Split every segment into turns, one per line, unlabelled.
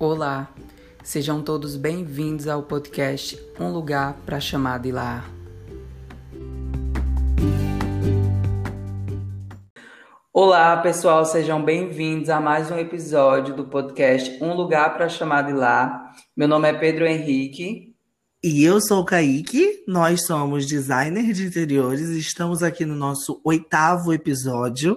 Olá, sejam todos bem-vindos ao podcast Um Lugar para Chamar de Lar. Olá, pessoal, sejam bem-vindos a mais um episódio do podcast Um Lugar para Chamar de Lar. Meu nome é Pedro Henrique.
E eu sou o Kaique, nós somos designers de interiores e estamos aqui no nosso oitavo episódio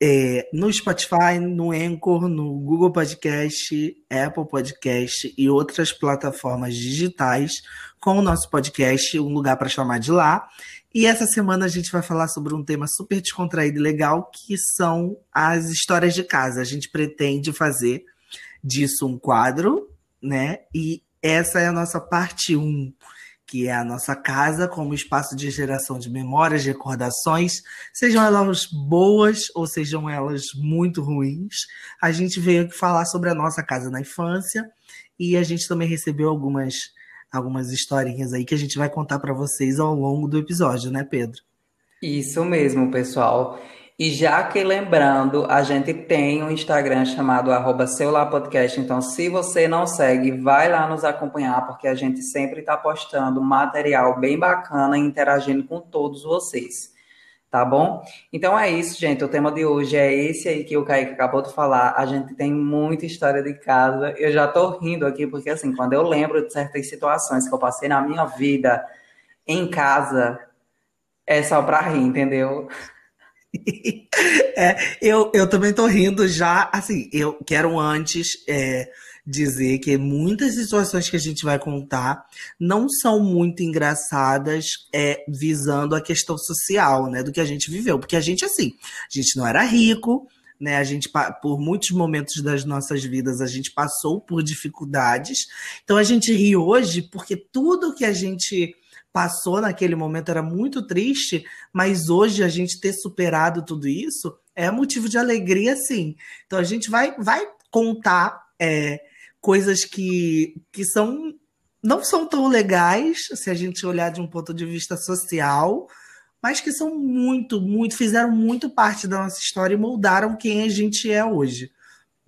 é, no Spotify, no Anchor, no Google Podcast, Apple Podcast e outras plataformas digitais com o nosso podcast, um lugar para chamar de lá. E essa semana a gente vai falar sobre um tema super descontraído e legal, que são as histórias de casa. A gente pretende fazer disso um quadro, né? E essa é a nossa parte 1. Um que é a nossa casa como espaço de geração de memórias, de recordações, sejam elas boas ou sejam elas muito ruins. A gente veio aqui falar sobre a nossa casa na infância e a gente também recebeu algumas algumas historinhas aí que a gente vai contar para vocês ao longo do episódio, né, Pedro?
Isso mesmo, pessoal. E já que lembrando, a gente tem um Instagram chamado arroba então se você não segue, vai lá nos acompanhar, porque a gente sempre está postando material bem bacana e interagindo com todos vocês. Tá bom? Então é isso, gente. O tema de hoje é esse aí que o Kaique acabou de falar. A gente tem muita história de casa. Eu já tô rindo aqui, porque assim, quando eu lembro de certas situações que eu passei na minha vida em casa, é só pra rir, entendeu?
é, eu, eu também tô rindo já, assim, eu quero antes é, dizer que muitas situações que a gente vai contar não são muito engraçadas é, visando a questão social, né, do que a gente viveu, porque a gente, assim, a gente não era rico, né, a gente, por muitos momentos das nossas vidas, a gente passou por dificuldades, então a gente ri hoje porque tudo que a gente passou naquele momento era muito triste, mas hoje a gente ter superado tudo isso é motivo de alegria, sim. Então a gente vai, vai contar é, coisas que, que são não são tão legais se a gente olhar de um ponto de vista social, mas que são muito, muito, fizeram muito parte da nossa história e moldaram quem a gente é hoje,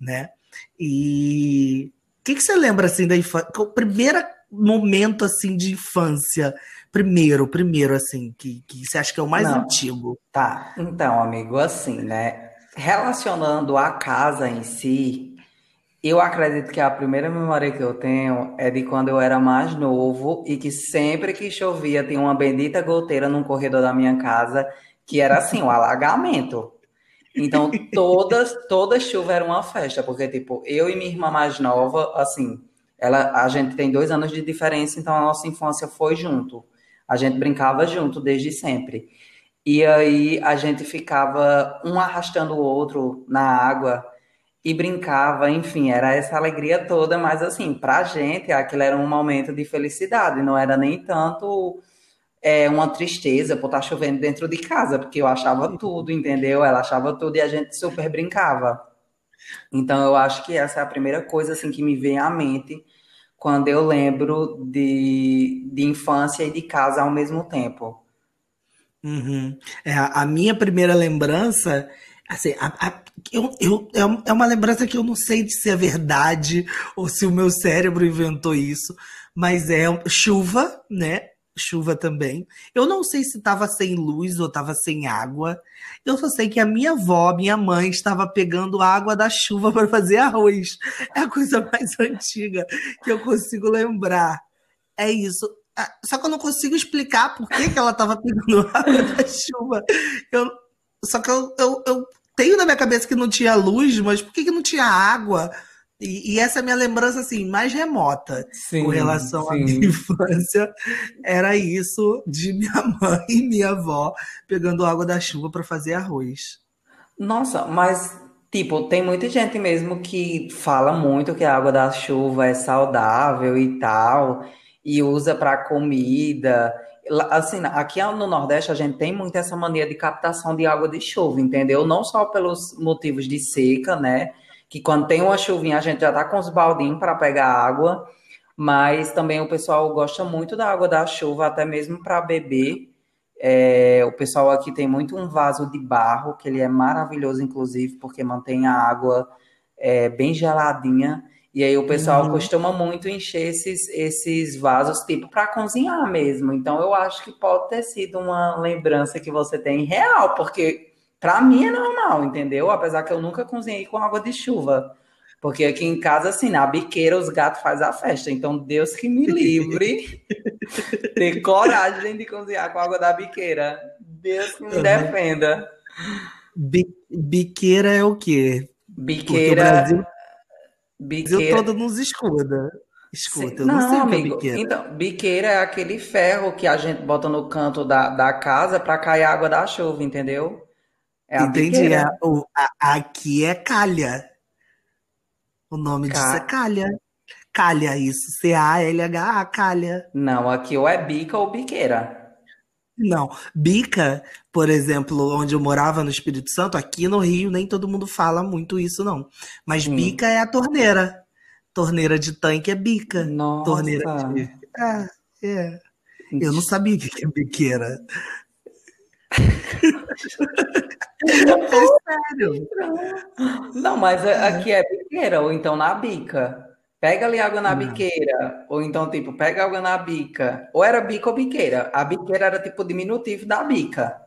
né? E o que, que você lembra assim da infância? O primeiro momento assim de infância primeiro, primeiro, assim, que, que você acha que é o mais
Não.
antigo?
Tá, então, amigo, assim, né? Relacionando a casa em si, eu acredito que a primeira memória que eu tenho é de quando eu era mais novo e que sempre que chovia tinha uma bendita goteira no corredor da minha casa, que era assim, um alagamento. Então, todas, toda chuva era uma festa, porque, tipo, eu e minha irmã mais nova, assim, ela, a gente tem dois anos de diferença, então a nossa infância foi junto. A gente brincava junto desde sempre. E aí a gente ficava um arrastando o outro na água e brincava, enfim, era essa alegria toda, mas assim, pra gente aquilo era um momento de felicidade, não era nem tanto é, uma tristeza por estar chovendo dentro de casa, porque eu achava tudo, entendeu? Ela achava tudo e a gente super brincava. Então eu acho que essa é a primeira coisa assim que me vem à mente quando eu lembro de, de infância e de casa ao mesmo tempo.
Uhum. É, a minha primeira lembrança, assim, a, a, eu, eu, é, é uma lembrança que eu não sei se é verdade ou se o meu cérebro inventou isso, mas é chuva, né? Chuva também. Eu não sei se estava sem luz ou estava sem água. Eu só sei que a minha avó, minha mãe, estava pegando água da chuva para fazer arroz. É a coisa mais antiga que eu consigo lembrar. É isso. Ah, só que eu não consigo explicar por que, que ela estava pegando água da chuva. Eu, só que eu, eu, eu tenho na minha cabeça que não tinha luz, mas por que, que não tinha água? E, e, essa é a minha lembrança assim mais remota sim, com relação sim. à minha infância era isso de minha mãe e minha avó pegando água da chuva para fazer arroz.
Nossa, mas tipo, tem muita gente mesmo que fala muito que a água da chuva é saudável e tal e usa para comida. Assim, aqui no Nordeste a gente tem muito essa mania de captação de água de chuva, entendeu? Não só pelos motivos de seca, né? Que quando tem uma chuvinha a gente já tá com os baldinhos para pegar água, mas também o pessoal gosta muito da água da chuva, até mesmo para beber. É, o pessoal aqui tem muito um vaso de barro, que ele é maravilhoso, inclusive, porque mantém a água é, bem geladinha. E aí o pessoal uhum. costuma muito encher esses, esses vasos, tipo, para cozinhar mesmo. Então eu acho que pode ter sido uma lembrança que você tem real, porque para mim é normal, entendeu? Apesar que eu nunca cozinhei com água de chuva. Porque aqui em casa, assim, na biqueira os gatos fazem a festa. Então, Deus que me livre ter coragem de cozinhar com água da biqueira. Deus que me uhum. defenda.
Bi biqueira é o quê?
Biqueira.
Brasil, biqueira... Brasil todo nos escuda. Escuta, eu não, não sei amigo, o que é biqueira.
Então, biqueira é aquele ferro que a gente bota no canto da, da casa para cair a água da chuva, entendeu?
É Entendi. A, o, a, aqui é calha. O nome Ca... disso é calha. Calha, isso. C-A-L-H-A, calha.
Não, aqui ou é bica ou biqueira.
Não, bica, por exemplo, onde eu morava no Espírito Santo, aqui no Rio, nem todo mundo fala muito isso, não. Mas hum. bica é a torneira. Torneira de tanque é bica.
Nossa.
Torneira de. É, é. Eu não sabia o que é biqueira.
é sério. Não, mas aqui é biqueira, ou então na bica. Pega ali água na biqueira. Ou então, tipo, pega água na bica. Ou era bica ou biqueira. A biqueira era tipo diminutivo da bica.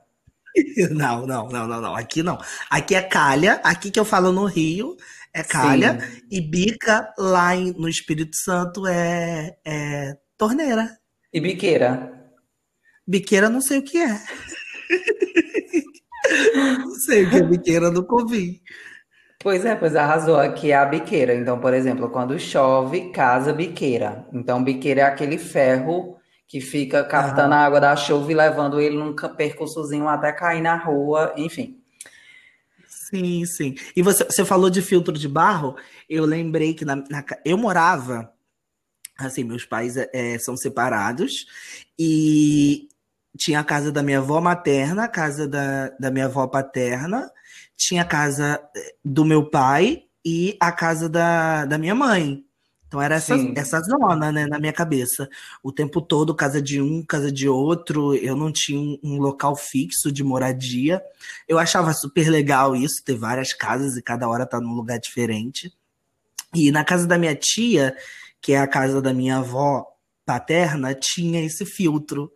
Não, não, não, não, não. Aqui não. Aqui é calha. Aqui que eu falo no Rio é calha. Sim. E bica lá em, no Espírito Santo é, é torneira.
E biqueira?
Biqueira não sei o que é. não sei o que é biqueira, nunca ouvi.
Pois é, pois arrasou. Aqui é a biqueira. Então, por exemplo, quando chove, casa biqueira. Então, biqueira é aquele ferro que fica captando a água da chuva e levando ele num percursozinho até cair na rua, enfim.
Sim, sim. E você, você falou de filtro de barro, eu lembrei que na, na eu morava, assim, meus pais é, são separados, e tinha a casa da minha avó materna, a casa da, da minha avó paterna, tinha a casa eh, do meu pai e a casa da, da minha mãe. Então era essa, essa zona, né, na minha cabeça. O tempo todo, casa de um, casa de outro, eu não tinha um, um, local fixo de moradia. Eu achava super legal isso, ter várias casas e cada hora tá num lugar diferente. E na casa da minha tia, que é a casa da minha avó paterna, tinha esse filtro.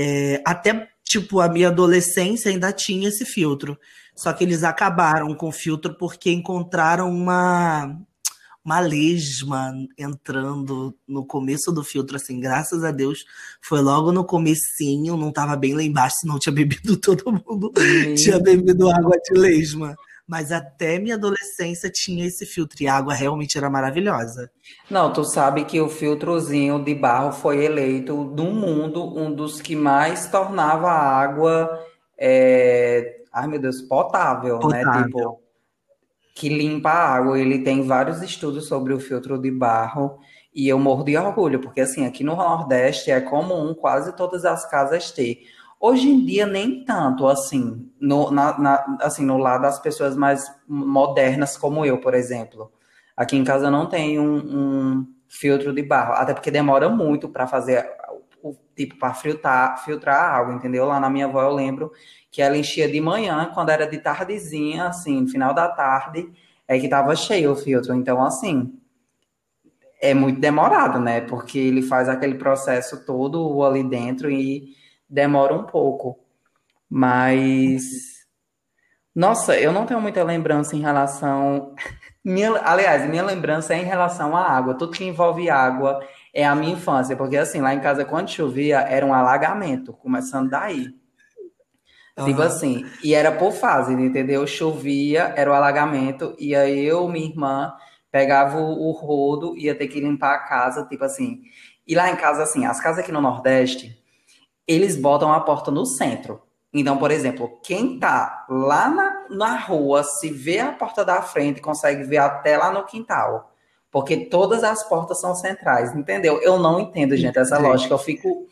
É, até, tipo, a minha adolescência ainda tinha esse filtro. Só que eles acabaram com o filtro porque encontraram uma uma lesma entrando no começo do filtro, assim, graças a Deus, foi logo no comecinho, não tava bem lá embaixo, senão tinha bebido todo mundo, tinha bebido água de lesma. Mas até minha adolescência tinha esse filtro e a água realmente era maravilhosa.
Não, tu sabe que o filtrozinho de barro foi eleito no mundo um dos que mais tornava a água é, ai meu Deus, potável, né? potável. né? Tipo, que limpa a água. Ele tem vários estudos sobre o filtro de barro e eu morro de orgulho, porque assim, aqui no Nordeste é comum quase todas as casas ter. Hoje em dia, nem tanto, assim, no, na, na, assim, no lado das pessoas mais modernas, como eu, por exemplo. Aqui em casa não tem um, um filtro de barro, até porque demora muito para fazer o tipo para filtrar, filtrar a água, entendeu? Lá na minha avó eu lembro que ela enchia de manhã, quando era de tardezinha, assim, no final da tarde, é que tava cheio o filtro. Então, assim, é muito demorado, né? Porque ele faz aquele processo todo ali dentro e demora um pouco. Mas nossa, eu não tenho muita lembrança em relação minha, aliás, minha lembrança é em relação à água. Tudo que envolve água é a minha infância, porque assim, lá em casa quando chovia era um alagamento, começando daí. Uhum. Tipo assim, e era por fase, entendeu? Chovia, era o alagamento, e aí eu, minha irmã, pegava o, o rodo, ia ter que limpar a casa, tipo assim. E lá em casa, assim, as casas aqui no Nordeste, eles botam a porta no centro. Então, por exemplo, quem tá lá na, na rua, se vê a porta da frente, consegue ver até lá no quintal. Porque todas as portas são centrais, entendeu? Eu não entendo, gente, essa lógica. Eu fico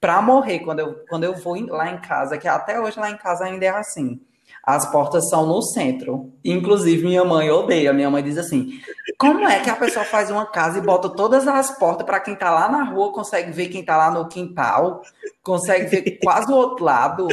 para morrer quando eu, quando eu vou lá em casa, que até hoje lá em casa ainda é assim. As portas são no centro. Inclusive, minha mãe odeia. Minha mãe diz assim: como é que a pessoa faz uma casa e bota todas as portas para quem tá lá na rua, consegue ver quem tá lá no quintal, consegue ver quase o outro lado?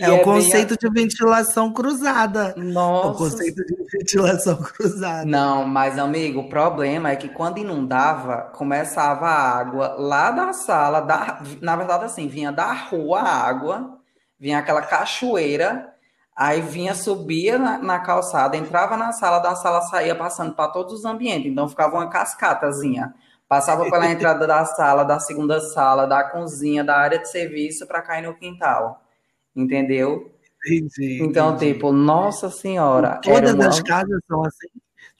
É o conceito bem... de ventilação cruzada.
Nossa.
É o conceito de ventilação cruzada.
Não, mas amigo, o problema é que quando inundava, começava a água lá da sala, da... na verdade assim, vinha da rua a água, vinha aquela cachoeira, aí vinha, subia na, na calçada, entrava na sala, da sala saía passando para todos os ambientes, então ficava uma cascatazinha. Passava pela entrada da sala, da segunda sala, da cozinha, da área de serviço para cair no quintal entendeu?
Entendi.
Então,
entendi.
tipo, nossa senhora.
Todas uma... as casas são assim?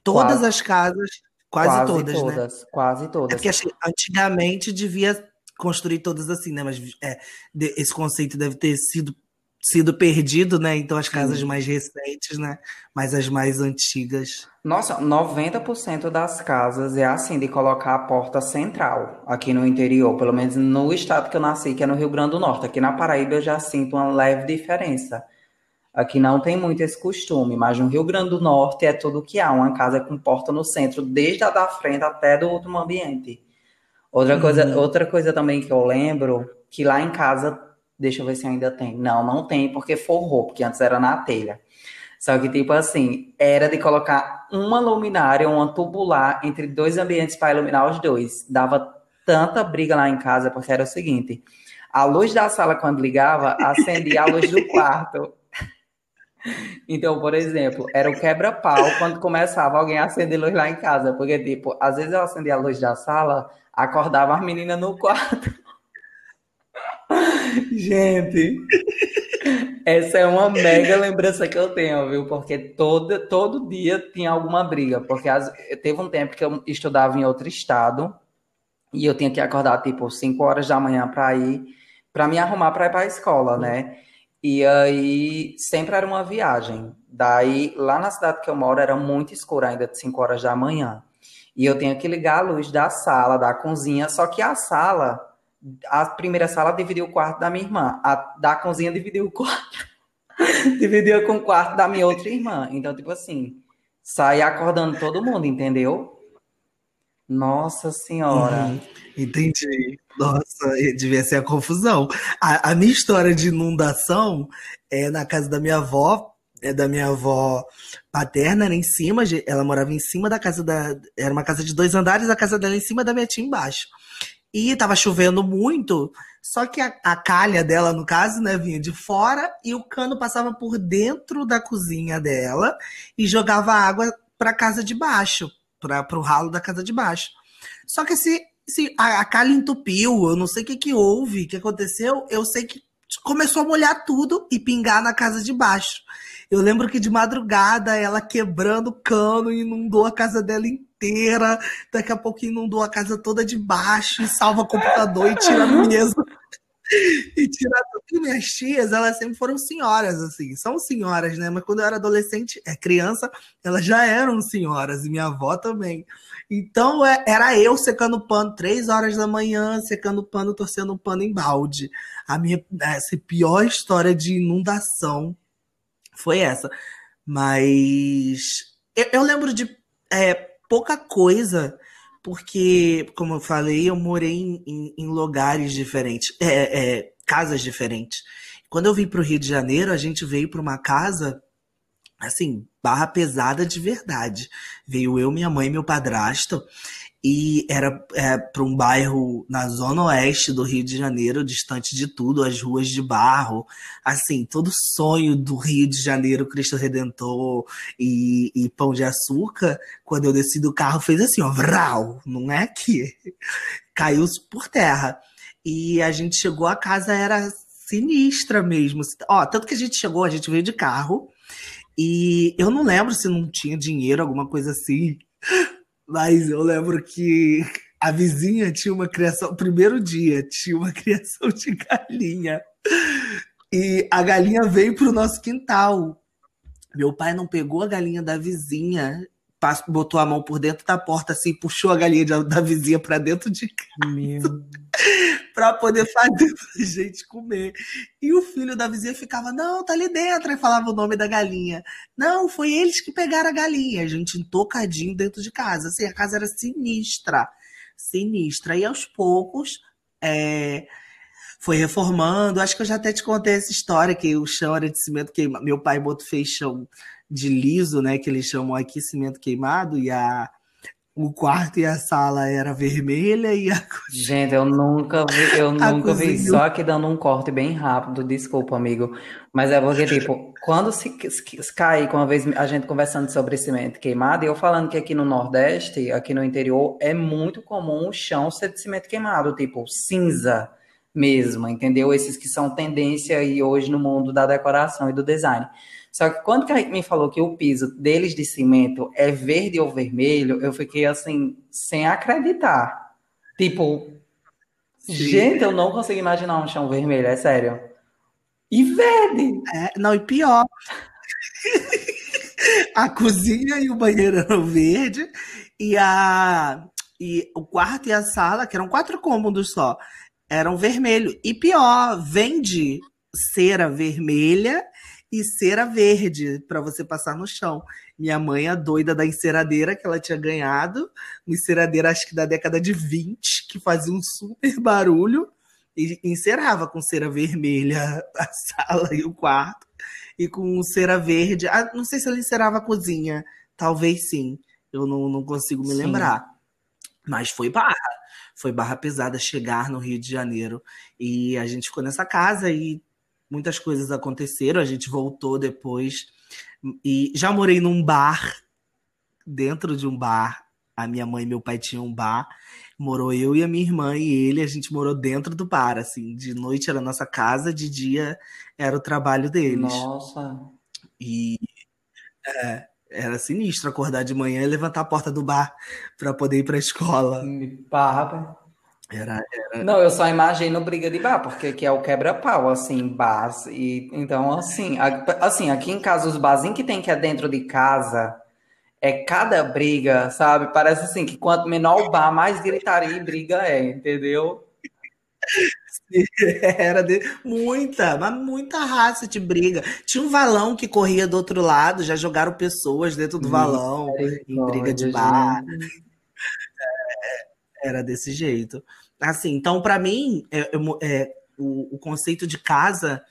Todas quase, as casas, quase, quase todas,
todas,
né?
Quase todas.
É porque assim, antigamente devia construir todas assim, né? Mas é, esse conceito deve ter sido sido perdido, né? Então as casas Sim. mais recentes, né? Mas as mais antigas.
Nossa, 90% das casas é assim, de colocar a porta central aqui no interior, pelo menos no estado que eu nasci, que é no Rio Grande do Norte. Aqui na Paraíba eu já sinto uma leve diferença. Aqui não tem muito esse costume, mas no Rio Grande do Norte é tudo que há, uma casa com porta no centro, desde a da frente até do último ambiente. Outra uhum. coisa, outra coisa também que eu lembro, que lá em casa Deixa eu ver se ainda tem. Não, não tem, porque forrou, porque antes era na telha. Só que, tipo assim, era de colocar uma luminária, uma tubular entre dois ambientes para iluminar os dois. Dava tanta briga lá em casa, porque era o seguinte: a luz da sala, quando ligava, acendia a luz do quarto. Então, por exemplo, era o quebra-pau quando começava alguém a acender luz lá em casa. Porque, tipo, às vezes eu acendia a luz da sala, acordava as meninas no quarto. Gente, essa é uma mega lembrança que eu tenho, viu? Porque todo, todo dia tinha alguma briga. Porque as, teve um tempo que eu estudava em outro estado e eu tinha que acordar tipo 5 horas da manhã para ir, para me arrumar para ir para a escola, né? E aí sempre era uma viagem. Daí, lá na cidade que eu moro, era muito escuro ainda, de 5 horas da manhã. E eu tinha que ligar a luz da sala, da cozinha, só que a sala a primeira sala dividiu o quarto da minha irmã. A da cozinha dividiu o quarto. dividiu com o quarto da minha outra irmã. Então, tipo assim, saí acordando todo mundo, entendeu? Nossa senhora. Uhum,
entendi. Nossa, devia ser a confusão. A, a, minha história de inundação é na casa da minha avó, é da minha avó paterna, era em cima, ela morava em cima da casa da. Era uma casa de dois andares, a casa dela em cima da minha tia embaixo. E tava chovendo muito, só que a, a, calha dela, no caso, né, vinha de fora e o cano passava por dentro da cozinha dela e jogava água para casa de baixo, para o ralo da casa de baixo. Só que se, se a, a calha entupiu, eu não sei o que, que houve, o que aconteceu, eu sei que começou a molhar tudo e pingar na casa de baixo. Eu lembro que de madrugada ela quebrando o cano inundou a casa dela inteira. Daqui a pouco inundou a casa toda de baixo e salva o computador e tira a mesa. e tirar tudo. Minhas tias, elas sempre foram senhoras, assim. São senhoras, né? Mas quando eu era adolescente, é criança, elas já eram senhoras. E minha avó também. Então, é, era eu secando pano três horas da manhã, secando pano, torcendo pano em balde. A minha essa pior história de inundação foi essa. Mas eu, eu lembro de é, pouca coisa, porque, como eu falei, eu morei em, em, em lugares diferentes, é, é, casas diferentes. Quando eu vim para o Rio de Janeiro, a gente veio para uma casa, assim, barra pesada de verdade. Veio eu, minha mãe e meu padrasto e era é, para um bairro na zona oeste do Rio de Janeiro, distante de tudo, as ruas de barro, assim, todo sonho do Rio de Janeiro, Cristo Redentor e, e Pão de Açúcar, quando eu desci do carro, fez assim, ó, vral, não é que caiu por terra. E a gente chegou, a casa era sinistra mesmo. Ó, tanto que a gente chegou, a gente veio de carro, e eu não lembro se não tinha dinheiro, alguma coisa assim. Mas eu lembro que a vizinha tinha uma criação, primeiro dia, tinha uma criação de galinha. E a galinha veio pro nosso quintal. Meu pai não pegou a galinha da vizinha, botou a mão por dentro da porta assim, puxou a galinha da vizinha para dentro de casa para poder fazer pra gente comer. E o filho da vizinha ficava, não, tá ali dentro, e falava o nome da galinha. Não, foi eles que pegaram a galinha. A gente entocadinho dentro de casa. Assim, a casa era sinistra, sinistra. E aos poucos, é... foi reformando. Acho que eu já até te contei essa história, que o chão era de cimento queimado. Meu pai botou, fez chão de liso, né? Que eles chamam aqui cimento queimado, e a, o quarto e a sala era vermelha e a
Gente, eu nunca vi, eu nunca vi, só aqui dando um corte bem rápido, desculpa, amigo. Mas é porque, tipo, quando se, se cair, uma vez a gente conversando sobre cimento queimado, e eu falando que aqui no Nordeste, aqui no interior, é muito comum o chão ser de cimento queimado, tipo, cinza mesmo, entendeu? Esses que são tendência aí hoje no mundo da decoração e do design. Só que quando Kaique me falou que o piso deles de cimento é verde ou vermelho, eu fiquei assim, sem acreditar. Tipo, Sim. gente, eu não consigo imaginar um chão vermelho, é sério. E verde!
É, não, e pior. a cozinha e o banheiro eram verde e a e o quarto e a sala, que eram quatro cômodos só, eram vermelho. E pior, vende cera vermelha e cera verde para você passar no chão. Minha mãe, a doida da enceradeira que ela tinha ganhado, uma enceradeira acho que da década de 20, que fazia um super barulho e encerava com cera vermelha a sala e o quarto e com cera verde. Ah, não sei se ela encerava a cozinha, talvez sim. Eu não, não consigo me sim. lembrar. Mas foi barra. Foi barra pesada chegar no Rio de Janeiro. E a gente ficou nessa casa e muitas coisas aconteceram, a gente voltou depois e já morei num bar, dentro de um bar. A minha mãe e meu pai tinham um bar, morou eu e a minha irmã e ele, a gente morou dentro do bar, assim, de noite era a nossa casa, de dia era o trabalho deles.
Nossa.
E é, era sinistro acordar de manhã e levantar a porta do bar para poder ir para a escola.
Pá, rapaz. Era, era... Não, eu só imagino briga de bar, porque aqui é o quebra-pau, assim, bar. E, então, assim, a, assim, aqui em casa, os barzinhos que tem que é dentro de casa, é cada briga, sabe? Parece assim, que quanto menor o bar, mais gritaria e briga é, entendeu?
Era de muita, mas muita raça de briga. Tinha um valão que corria do outro lado, já jogaram pessoas dentro do valão, em briga de bar. Era desse jeito. Assim, então, para mim, é, é, o, o, conceito de casa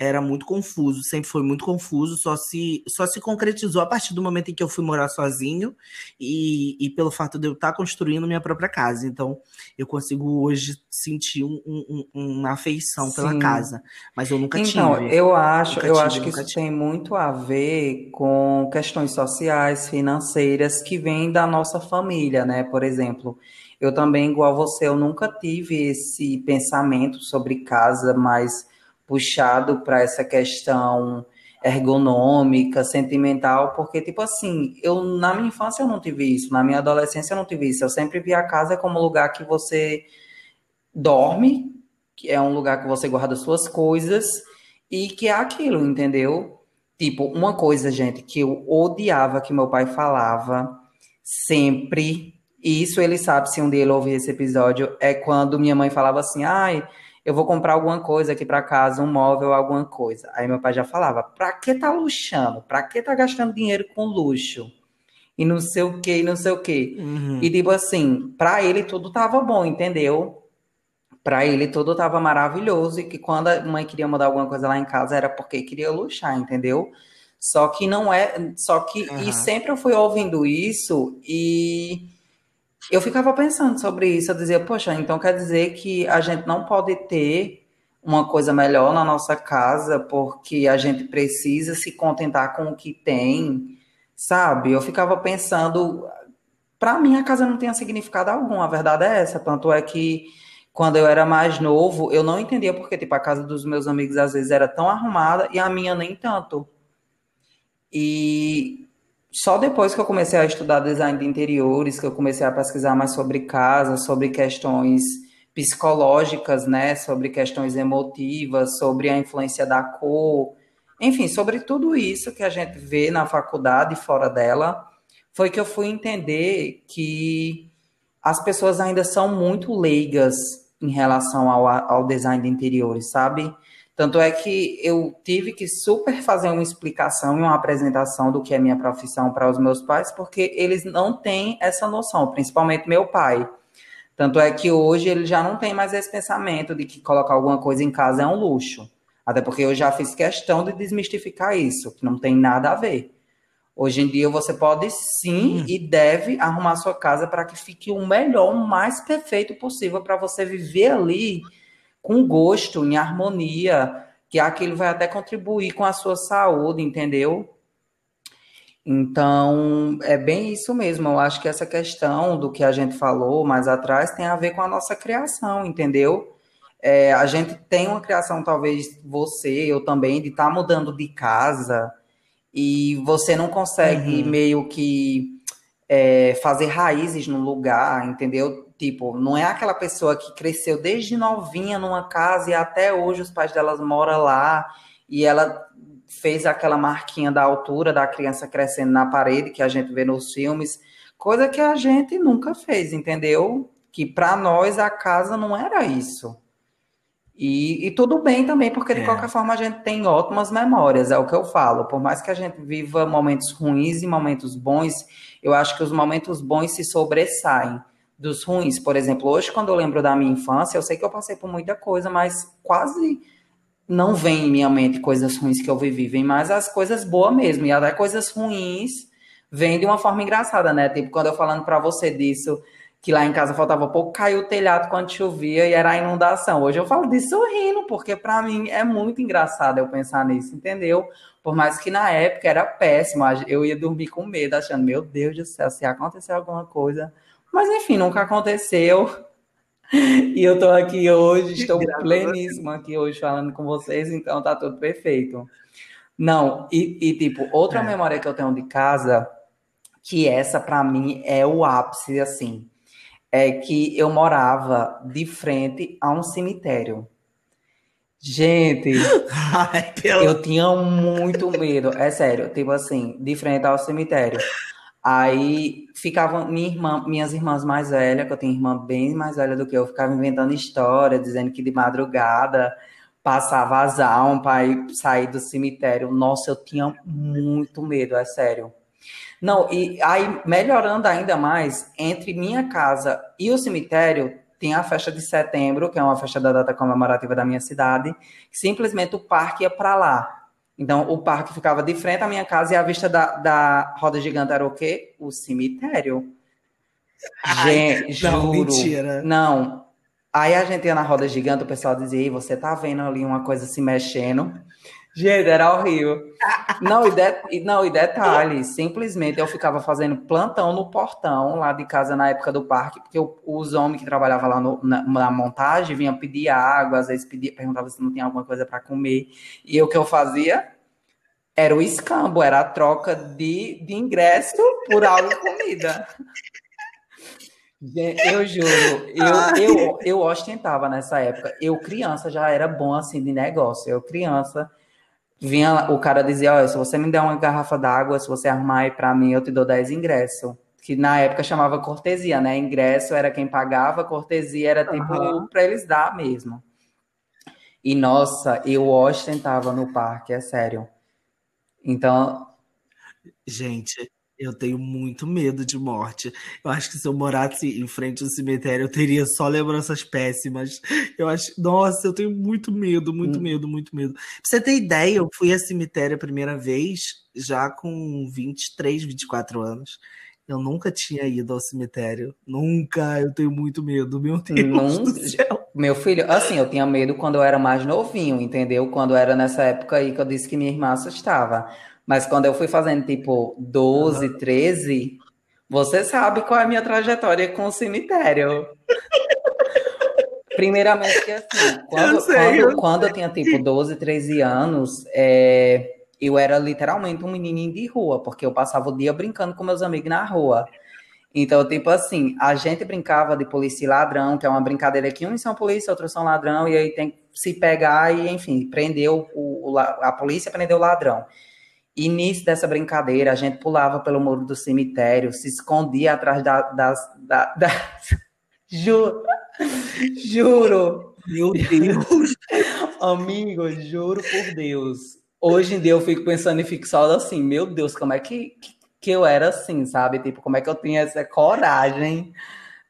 era muito confuso, sempre foi muito confuso, só se, só se concretizou a partir do momento em que eu fui morar sozinho e, e pelo fato de eu estar construindo minha própria casa. Então, eu consigo hoje sentir um, um, uma afeição pela Sim. casa, mas eu nunca
então,
tive.
Eu acho, eu tive, acho que isso tive. tem muito a ver com questões sociais, financeiras que vêm da nossa família, né? Por exemplo, eu também, igual você, eu nunca tive esse pensamento sobre casa mais puxado para essa questão ergonômica, sentimental, porque, tipo assim, eu na minha infância eu não tive isso, na minha adolescência eu não tive isso. Eu sempre vi a casa como lugar que você dorme, que é um lugar que você guarda suas coisas e que é aquilo, entendeu? Tipo, uma coisa, gente, que eu odiava que meu pai falava sempre e isso ele sabe, se um dia ele ouvir esse episódio, é quando minha mãe falava assim: ai, eu vou comprar alguma coisa aqui para casa, um móvel, alguma coisa. Aí meu pai já falava: pra que tá luxando? Pra que tá gastando dinheiro com luxo? E não sei o que, e não sei o que. Uhum. E tipo assim, pra ele tudo tava bom, entendeu? Pra ele tudo tava maravilhoso. E que quando a mãe queria mudar alguma coisa lá em casa era porque queria luxar, entendeu? Só que não é. Só que. Uhum. E sempre eu fui ouvindo isso e eu ficava pensando sobre isso, eu dizia, poxa, então quer dizer que a gente não pode ter uma coisa melhor na nossa casa porque a gente precisa se contentar com o que tem, sabe? Eu ficava pensando, para mim a casa não tinha significado algum, a verdade é essa, tanto é que quando eu era mais novo, eu não entendia porque tipo a casa dos meus amigos às vezes era tão arrumada e a minha nem tanto. E só depois que eu comecei a estudar design de interiores, que eu comecei a pesquisar mais sobre casa, sobre questões psicológicas, né, sobre questões emotivas, sobre a influência da cor, enfim, sobre tudo isso que a gente vê na faculdade e fora dela, foi que eu fui entender que as pessoas ainda são muito leigas em relação ao, ao design de interiores, sabe? Tanto é que eu tive que super fazer uma explicação e uma apresentação do que é minha profissão para os meus pais, porque eles não têm essa noção, principalmente meu pai. Tanto é que hoje ele já não tem mais esse pensamento de que colocar alguma coisa em casa é um luxo. Até porque eu já fiz questão de desmistificar isso, que não tem nada a ver. Hoje em dia você pode sim hum. e deve arrumar sua casa para que fique o melhor, o mais perfeito possível para você viver ali com gosto, em harmonia, que aquilo vai até contribuir com a sua saúde, entendeu? Então, é bem isso mesmo. Eu acho que essa questão do que a gente falou mais atrás tem a ver com a nossa criação, entendeu? É, a gente tem uma criação, talvez você, eu também, de estar tá mudando de casa e você não consegue uhum. meio que é, fazer raízes no lugar, entendeu? Tipo, não é aquela pessoa que cresceu desde novinha numa casa e até hoje os pais delas moram lá e ela fez aquela marquinha da altura da criança crescendo na parede que a gente vê nos filmes, coisa que a gente nunca fez, entendeu? Que para nós a casa não era isso. E, e, tudo bem também, porque de é. qualquer forma a gente tem ótimas memórias, é o que eu falo. Por mais que a gente viva momentos ruins e momentos bons, eu acho que os momentos bons se sobressaem dos ruins. Por exemplo, hoje, quando eu lembro da minha infância, eu sei que eu passei por muita coisa, mas quase não vem em minha mente coisas ruins que eu vivi, vem mais as coisas boas mesmo. E até coisas ruins vêm de uma forma engraçada, né? Tipo, quando eu falando para você disso que lá em casa faltava pouco, caiu o telhado quando chovia e era a inundação. Hoje eu falo disso rindo, porque para mim é muito engraçado eu pensar nisso, entendeu? Por mais que na época era péssimo, eu ia dormir com medo, achando, meu Deus do céu, se acontecer alguma coisa. Mas enfim, nunca aconteceu. E eu tô aqui hoje, estou pleníssimo aqui hoje falando com vocês, então tá tudo perfeito. Não, e, e tipo, outra é. memória que eu tenho de casa, que essa para mim é o ápice, assim é que eu morava de frente a um cemitério. Gente, Ai, eu tinha muito medo, é sério, tipo assim, de frente ao cemitério. Aí ficavam minha irmã, minhas irmãs mais velhas, que eu tenho irmã bem mais velha do que eu, ficava inventando história, dizendo que de madrugada passava as almas para sair do cemitério. Nossa, eu tinha muito medo, é sério. Não, e aí, melhorando ainda mais, entre minha casa e o cemitério, tem a festa de setembro, que é uma festa da data comemorativa da minha cidade, simplesmente o parque ia para lá. Então, o parque ficava de frente à minha casa e a vista da, da roda gigante era o quê? O cemitério. Ai, gente, não, juro. Mentira. Não. Aí a gente ia na roda gigante, o pessoal dizia, Ei, você tá vendo ali uma coisa se mexendo? Gente, era horrível. Não e, de, não, e detalhe, simplesmente eu ficava fazendo plantão no portão lá de casa na época do parque, porque eu, os homens que trabalhavam lá no, na, na, montagem vinham pedir água, às vezes pedia, perguntavam se não tinha alguma coisa para comer. E o que eu fazia era o escambo, era a troca de, de ingresso por algo comida. Eu juro, eu, eu, eu ostentava nessa época. Eu, criança, já era bom assim de negócio. Eu, criança, vinha o cara dizia, olha, se você me der uma garrafa d'água, se você arrumar aí para mim, eu te dou 10 ingressos. Que na época chamava cortesia, né? Ingresso era quem pagava, cortesia era tipo uhum. para eles dar mesmo. E nossa, eu ostentava no parque, é sério. Então,
gente, eu tenho muito medo de morte. Eu acho que se eu morasse em frente ao cemitério, eu teria só lembranças péssimas. Eu acho. Nossa, eu tenho muito medo, muito hum. medo, muito medo. Pra você ter ideia, eu fui a cemitério a primeira vez já com 23, 24 anos. Eu nunca tinha ido ao cemitério. Nunca. Eu tenho muito medo, meu Deus Não, do céu.
Meu filho, assim, eu tinha medo quando eu era mais novinho, entendeu? Quando era nessa época aí que eu disse que minha irmã assustava. Mas quando eu fui fazendo tipo 12, uhum. 13, você sabe qual é a minha trajetória com o cemitério. Primeiramente, que assim, quando eu, sei, quando, eu, quando eu tinha tipo 12, 13 anos, é, eu era literalmente um menininho de rua, porque eu passava o dia brincando com meus amigos na rua. Então, tipo assim, a gente brincava de polícia e ladrão, que é uma brincadeira que uns são polícia, outros são ladrão, e aí tem que se pegar e, enfim, prendeu o, a polícia prendeu o ladrão. Início dessa brincadeira, a gente pulava pelo muro do cemitério, se escondia atrás da, das. Da, da... Juro! Juro! Meu Deus! Amigo, juro por Deus. Hoje em dia eu fico pensando e fico só assim, meu Deus, como é que, que eu era assim, sabe? Tipo, como é que eu tinha essa coragem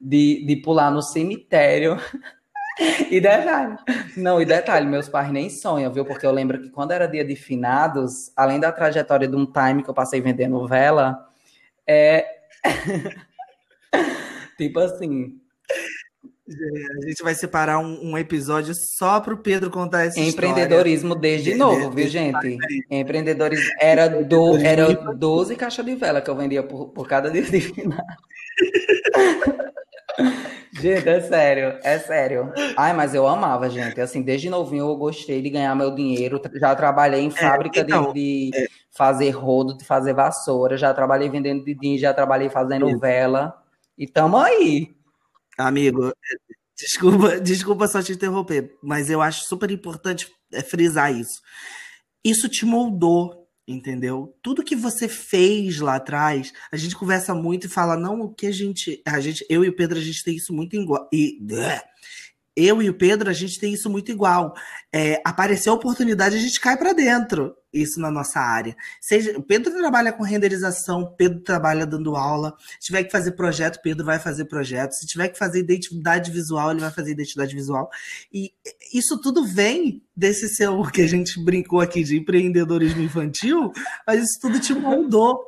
de, de pular no cemitério. E detalhe, não, e detalhe, meus pais nem sonham, viu? Porque eu lembro que quando era dia de finados, além da trajetória de um time que eu passei vendendo vela, é. tipo assim.
A gente vai separar um, um episódio só para o Pedro contar essa
Empreendedorismo
história.
desde novo, viu, gente? Empreendedorismo. Era, do, era 12 caixas de vela que eu vendia por, por cada dia de final. Gente, é sério, é sério. Ai, mas eu amava, gente. Assim, desde novinho eu gostei de ganhar meu dinheiro. Já trabalhei em é, fábrica é, então, de, de é. fazer rodo, de fazer vassoura. Já trabalhei vendendo din, já trabalhei fazendo Isso. vela. E tamo aí.
Amigo, desculpa, desculpa só te interromper, mas eu acho super importante é, frisar isso. Isso te moldou, entendeu? Tudo que você fez lá atrás, a gente conversa muito e fala, não, o que a gente, a gente, eu e o Pedro, a gente tem isso muito igual, e eu e o Pedro, a gente tem isso muito igual. É, apareceu a oportunidade, a gente cai para dentro. Isso na nossa área. Seja, o Pedro trabalha com renderização, Pedro trabalha dando aula. Se tiver que fazer projeto, Pedro vai fazer projeto. Se tiver que fazer identidade visual, ele vai fazer identidade visual. E isso tudo vem desse seu que a gente brincou aqui de empreendedorismo infantil, mas isso tudo te moldou.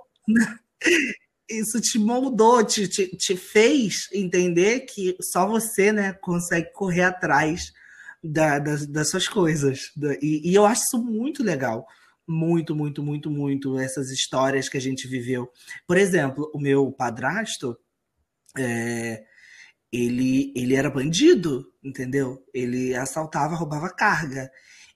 Isso te moldou, te, te, te, fez entender que só você né, consegue correr atrás da, das, das suas coisas. E, e, eu acho isso muito legal. Muito, muito, muito, muito. Essas histórias que a gente viveu. Por exemplo, o meu padrasto, é, ele, ele era bandido, entendeu? Ele assaltava, roubava carga.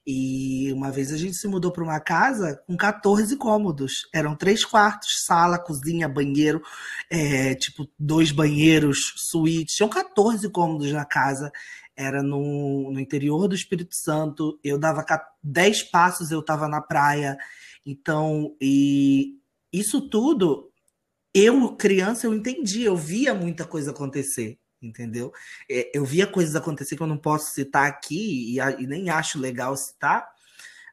E uma vez a gente se mudou para uma casa com 14 cômodos. Eram três quartos, sala, cozinha, banheiro, é, tipo, dois banheiros, suíte. Tinham 14 cômodos na casa. Era no, no interior do Espírito Santo. Eu dava 10 passos, eu estava na praia. Então, e isso tudo, eu, criança, eu entendi, eu via muita coisa acontecer entendeu? É, eu via coisas acontecer que eu não posso citar aqui e, e nem acho legal citar,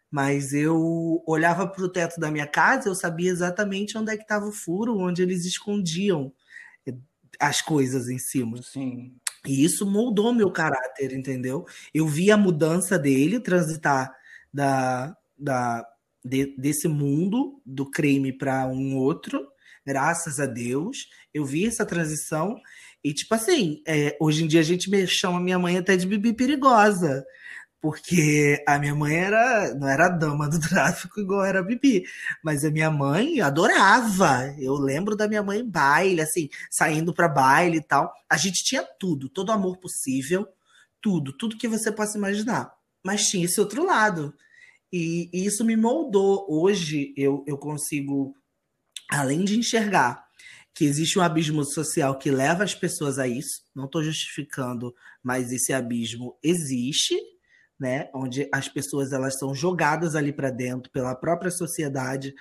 mas eu olhava para o teto da minha casa, eu sabia exatamente onde é que estava o furo, onde eles escondiam é, as coisas em cima.
Sim.
E isso moldou meu caráter, entendeu? Eu vi a mudança dele transitar da, da, de, desse mundo do crime para um outro, graças a Deus. Eu vi essa transição e, tipo assim, é, hoje em dia a gente me chama minha mãe até de bibi perigosa. Porque a minha mãe era, não era dama do tráfico igual era a Bibi. Mas a minha mãe adorava. Eu lembro da minha mãe em baile, assim, saindo para baile e tal. A gente tinha tudo, todo amor possível, tudo, tudo que você possa imaginar. Mas tinha esse outro lado. E, e isso me moldou. Hoje eu, eu consigo, além de enxergar que existe um abismo social que leva as pessoas a isso. Não estou justificando, mas esse abismo existe, né? Onde as pessoas elas são jogadas ali para dentro pela própria sociedade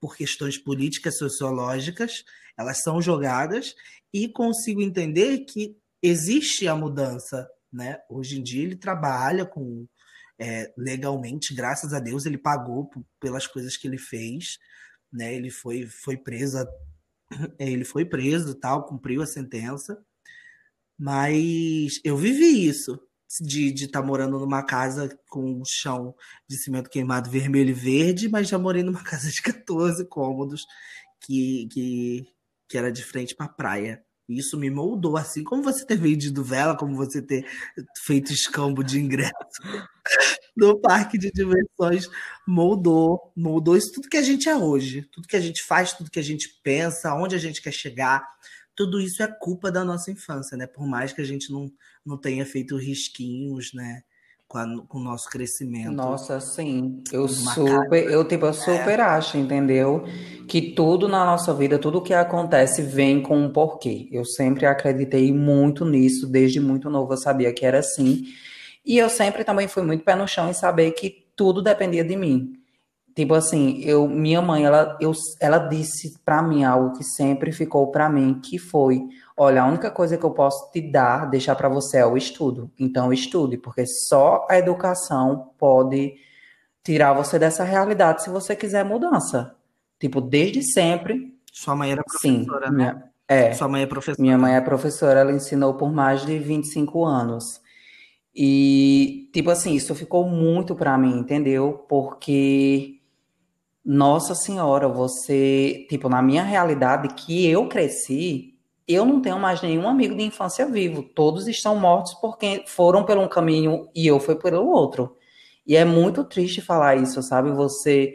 por questões políticas, sociológicas, elas são jogadas e consigo entender que existe a mudança, né? Hoje em dia ele trabalha com é, legalmente, graças a Deus, ele pagou pelas coisas que ele fez, né? Ele foi foi preso ele foi preso, tal, cumpriu a sentença. Mas eu vivi isso de estar tá morando numa casa com um chão de cimento queimado vermelho e verde, mas já morei numa casa de 14 cômodos que, que, que era de frente para a praia. Isso me moldou, assim como você ter vendido vela, como você ter feito escambo de ingresso no parque de diversões, moldou, moldou isso tudo que a gente é hoje, tudo que a gente faz, tudo que a gente pensa, onde a gente quer chegar, tudo isso é culpa da nossa infância, né? Por mais que a gente não, não tenha feito risquinhos, né? Com, a, com o nosso crescimento.
Nossa, sim. Eu super, eu tipo, eu super é. acho, entendeu? Que tudo na nossa vida, tudo que acontece vem com um porquê. Eu sempre acreditei muito nisso, desde muito novo eu sabia que era assim. E eu sempre também fui muito pé no chão em saber que tudo dependia de mim. Tipo assim, eu, minha mãe, ela, eu, ela disse para mim algo que sempre ficou para mim, que foi Olha, a única coisa que eu posso te dar, deixar para você é o estudo. Então, estude, porque só a educação pode tirar você dessa realidade se você quiser mudança. Tipo, desde sempre.
Sua mãe era professora, sim, né?
Minha, É.
Sua mãe é professora?
Minha mãe é professora, ela ensinou por mais de 25 anos. E, tipo assim, isso ficou muito para mim, entendeu? Porque, nossa senhora, você, tipo, na minha realidade que eu cresci, eu não tenho mais nenhum amigo de infância vivo. Todos estão mortos porque foram por um caminho e eu fui pelo outro. E é muito triste falar isso, sabe? Você,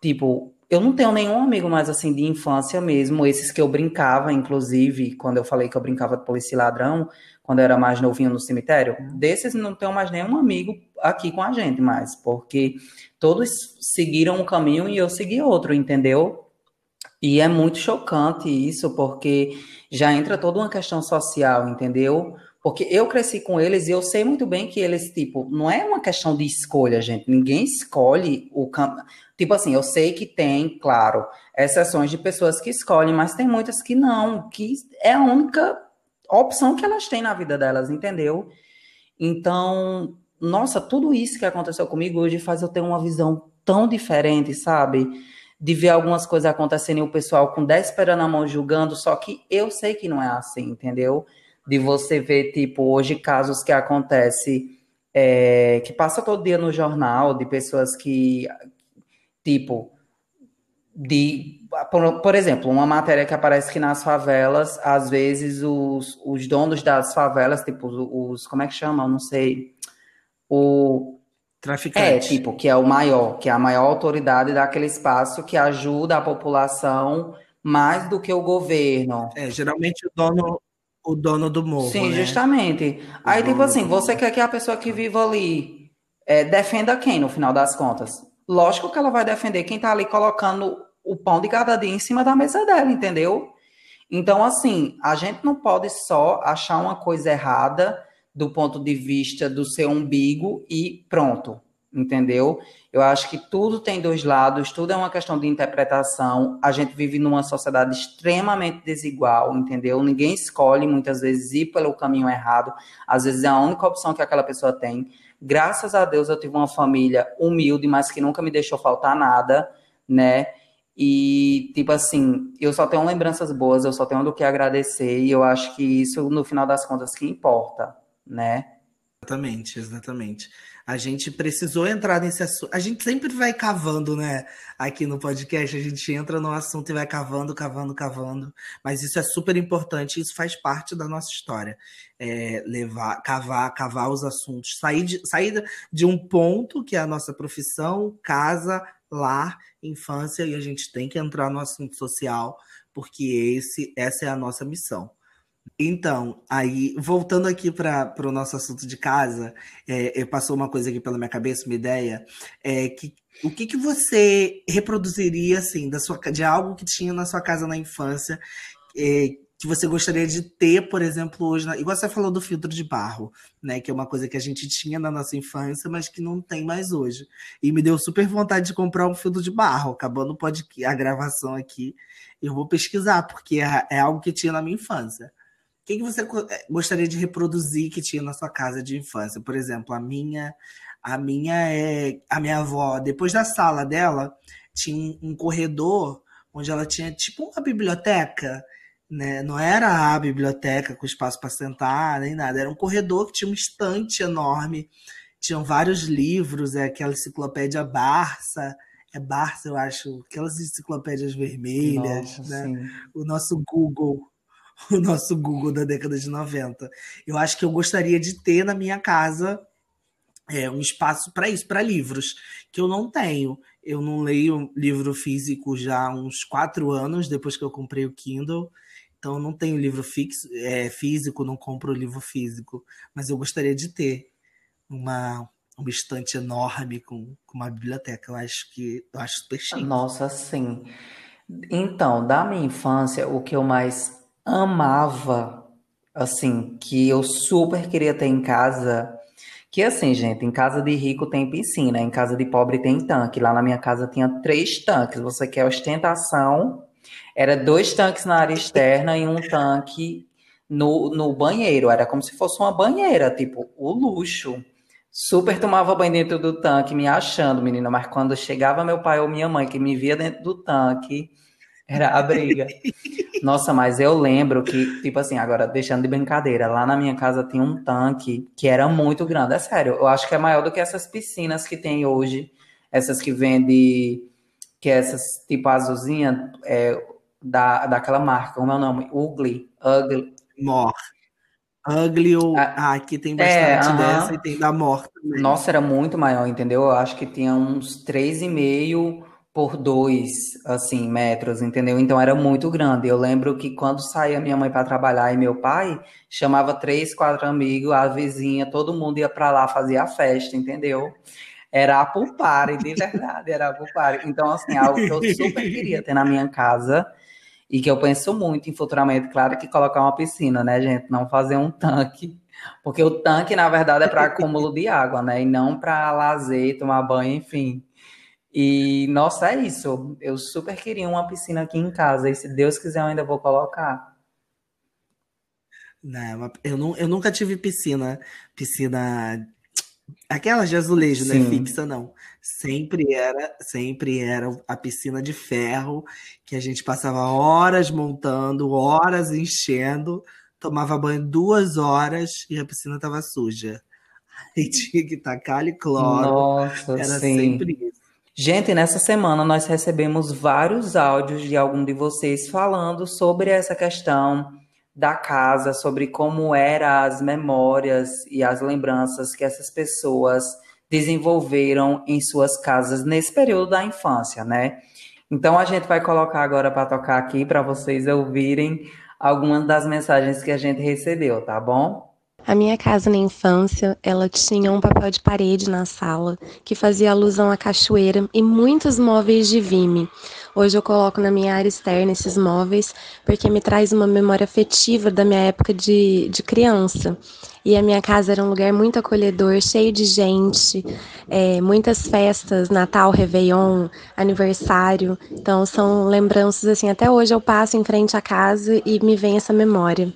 tipo, eu não tenho nenhum amigo mais assim de infância mesmo, esses que eu brincava, inclusive, quando eu falei que eu brincava de polícia e ladrão, quando eu era mais novinho no cemitério, desses não tenho mais nenhum amigo aqui com a gente mais, porque todos seguiram um caminho e eu segui outro, entendeu? E é muito chocante isso, porque já entra toda uma questão social, entendeu? Porque eu cresci com eles e eu sei muito bem que eles, tipo, não é uma questão de escolha, gente. Ninguém escolhe o campo. Tipo assim, eu sei que tem, claro, exceções de pessoas que escolhem, mas tem muitas que não, que é a única opção que elas têm na vida delas, entendeu? Então, nossa, tudo isso que aconteceu comigo hoje faz eu ter uma visão tão diferente, sabe? De ver algumas coisas acontecendo e o pessoal com 10 esperando na mão julgando, só que eu sei que não é assim, entendeu? De você ver, tipo, hoje casos que acontecem, é, que passa todo dia no jornal, de pessoas que, tipo, de por, por, exemplo, uma matéria que aparece que nas favelas, às vezes os, os donos das favelas, tipo os, como é que chama? Não sei. O
traficante.
É, tipo, que é o maior, que é a maior autoridade daquele espaço que ajuda a população mais do que o governo.
É, geralmente o dono o dono do morro,
Sim,
né?
justamente. O Aí, tipo assim, você quer que a pessoa que vive ali é, defenda quem, no final das contas? Lógico que ela vai defender quem tá ali colocando o pão de cada dia em cima da mesa dela, entendeu? Então, assim, a gente não pode só achar uma coisa errada do ponto de vista do seu umbigo e pronto, entendeu? Eu acho que tudo tem dois lados, tudo é uma questão de interpretação. A gente vive numa sociedade extremamente desigual, entendeu? Ninguém escolhe muitas vezes ir pelo caminho errado, às vezes é a única opção que aquela pessoa tem. Graças a Deus eu tive uma família humilde, mas que nunca me deixou faltar nada, né? E, tipo assim, eu só tenho lembranças boas, eu só tenho do que agradecer, e eu acho que isso, no final das contas, que importa, né?
Exatamente, exatamente. A gente precisou entrar nesse assunto. A gente sempre vai cavando, né? Aqui no podcast, a gente entra no assunto e vai cavando, cavando, cavando. Mas isso é super importante, isso faz parte da nossa história. É levar, cavar, cavar os assuntos, sair de, sair de um ponto que é a nossa profissão, casa, lar, infância, e a gente tem que entrar no assunto social, porque esse, essa é a nossa missão. Então, aí, voltando aqui para o nosso assunto de casa, é, passou uma coisa aqui pela minha cabeça, uma ideia, é que o que, que você reproduziria, assim, da sua, de algo que tinha na sua casa na infância, é, que você gostaria de ter, por exemplo, hoje, na... igual você falou do filtro de barro, né, que é uma coisa que a gente tinha na nossa infância, mas que não tem mais hoje. E me deu super vontade de comprar um filtro de barro. Acabando pode a gravação aqui, eu vou pesquisar, porque é, é algo que tinha na minha infância. O que, que você é, gostaria de reproduzir que tinha na sua casa de infância? Por exemplo, a minha, a minha é a minha avó, depois da sala dela, tinha um, um corredor onde ela tinha tipo uma biblioteca né? Não era a biblioteca com espaço para sentar, nem nada. Era um corredor que tinha uma estante enorme, tinham vários livros, é aquela enciclopédia Barça, é Barça, eu acho, aquelas enciclopédias vermelhas, Nossa, né? O nosso Google, o nosso Google da década de 90. Eu acho que eu gostaria de ter na minha casa é, um espaço para isso, para livros, que eu não tenho. Eu não leio livro físico já há uns quatro anos, depois que eu comprei o Kindle. Então, eu não tenho livro fixo, é, físico, não compro livro físico, mas eu gostaria de ter uma, uma estante enorme com, com uma biblioteca. Eu acho que eu acho super chique.
Nossa, sim. Então, da minha infância, o que eu mais amava, assim, que eu super queria ter em casa, que assim, gente, em casa de rico tem piscina, em casa de pobre tem tanque. Lá na minha casa tinha três tanques. Você quer ostentação? Era dois tanques na área externa e um tanque no, no banheiro. Era como se fosse uma banheira, tipo, o luxo. Super tomava banho dentro do tanque, me achando, menina. Mas quando chegava meu pai ou minha mãe, que me via dentro do tanque, Era a briga. Nossa, mas eu lembro que, tipo assim, agora deixando de brincadeira, lá na minha casa tinha um tanque que era muito grande. É sério, eu acho que é maior do que essas piscinas que tem hoje, essas que vendem, que é essas tipo azulzinha, é, da, daquela marca, como é o nome? Ugly. Ugly.
Mor. Ugly ou. Ah, aqui tem é, bastante é, uh -huh. dessa e tem da Mor
também. Nossa, era muito maior, entendeu? Eu acho que tinha uns 3,5 por 2, assim, metros, entendeu? Então era muito grande. Eu lembro que quando saía minha mãe para trabalhar e meu pai, chamava três, quatro amigos, a vizinha, todo mundo ia para lá, fazia a festa, entendeu? Era a pulpare, de verdade, era a pulpare. Então, assim, algo que eu super queria ter na minha casa e que eu penso muito em futuramente, claro que colocar uma piscina, né, gente? Não fazer um tanque. Porque o tanque, na verdade, é para acúmulo de água, né? E não para lazer, tomar banho, enfim. E, nossa, é isso. Eu super queria uma piscina aqui em casa. E se Deus quiser, eu ainda vou colocar.
Não, eu, não, eu nunca tive piscina. Piscina. Aquela de azulejo, né? Fixa, não. Sempre era, sempre era a piscina de ferro que a gente passava horas montando, horas enchendo, tomava banho duas horas e a piscina estava suja. Aí tinha que tacar ali cloro.
Nossa, era sim. sempre isso. Gente, nessa semana nós recebemos vários áudios de algum de vocês falando sobre essa questão da casa, sobre como eram as memórias e as lembranças que essas pessoas desenvolveram em suas casas nesse período da infância, né? Então a gente vai colocar agora para tocar aqui para vocês ouvirem algumas das mensagens que a gente recebeu, tá bom?
A minha casa na infância, ela tinha um papel de parede na sala que fazia alusão à cachoeira e muitos móveis de vime. Hoje eu coloco na minha área externa esses móveis porque me traz uma memória afetiva da minha época de, de criança. E a minha casa era um lugar muito acolhedor, cheio de gente, é, muitas festas, Natal, Réveillon, aniversário. Então são lembranças assim, até hoje eu passo em frente à casa e me vem essa memória.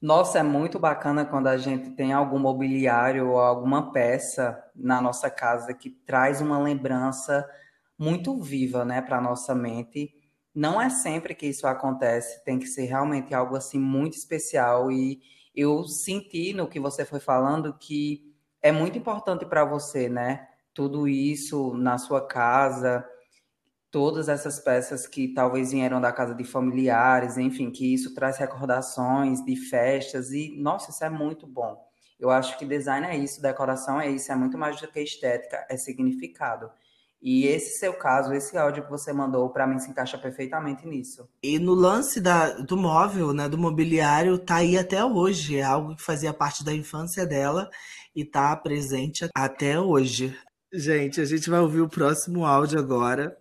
Nossa, é muito bacana quando a gente tem algum mobiliário ou alguma peça na nossa casa que traz uma lembrança muito viva, né, para nossa mente. Não é sempre que isso acontece, tem que ser realmente algo assim muito especial e eu senti no que você foi falando que é muito importante para você, né? Tudo isso na sua casa, todas essas peças que talvez vieram da casa de familiares, enfim, que isso traz recordações de festas e nossa, isso é muito bom. Eu acho que design é isso, decoração é isso, é muito mais do que estética, é significado. E esse seu caso, esse áudio que você mandou, para mim se encaixa perfeitamente nisso.
E no lance da, do móvel, né, do mobiliário, tá aí até hoje. É algo que fazia parte da infância dela e tá presente até hoje. Gente, a gente vai ouvir o próximo áudio agora.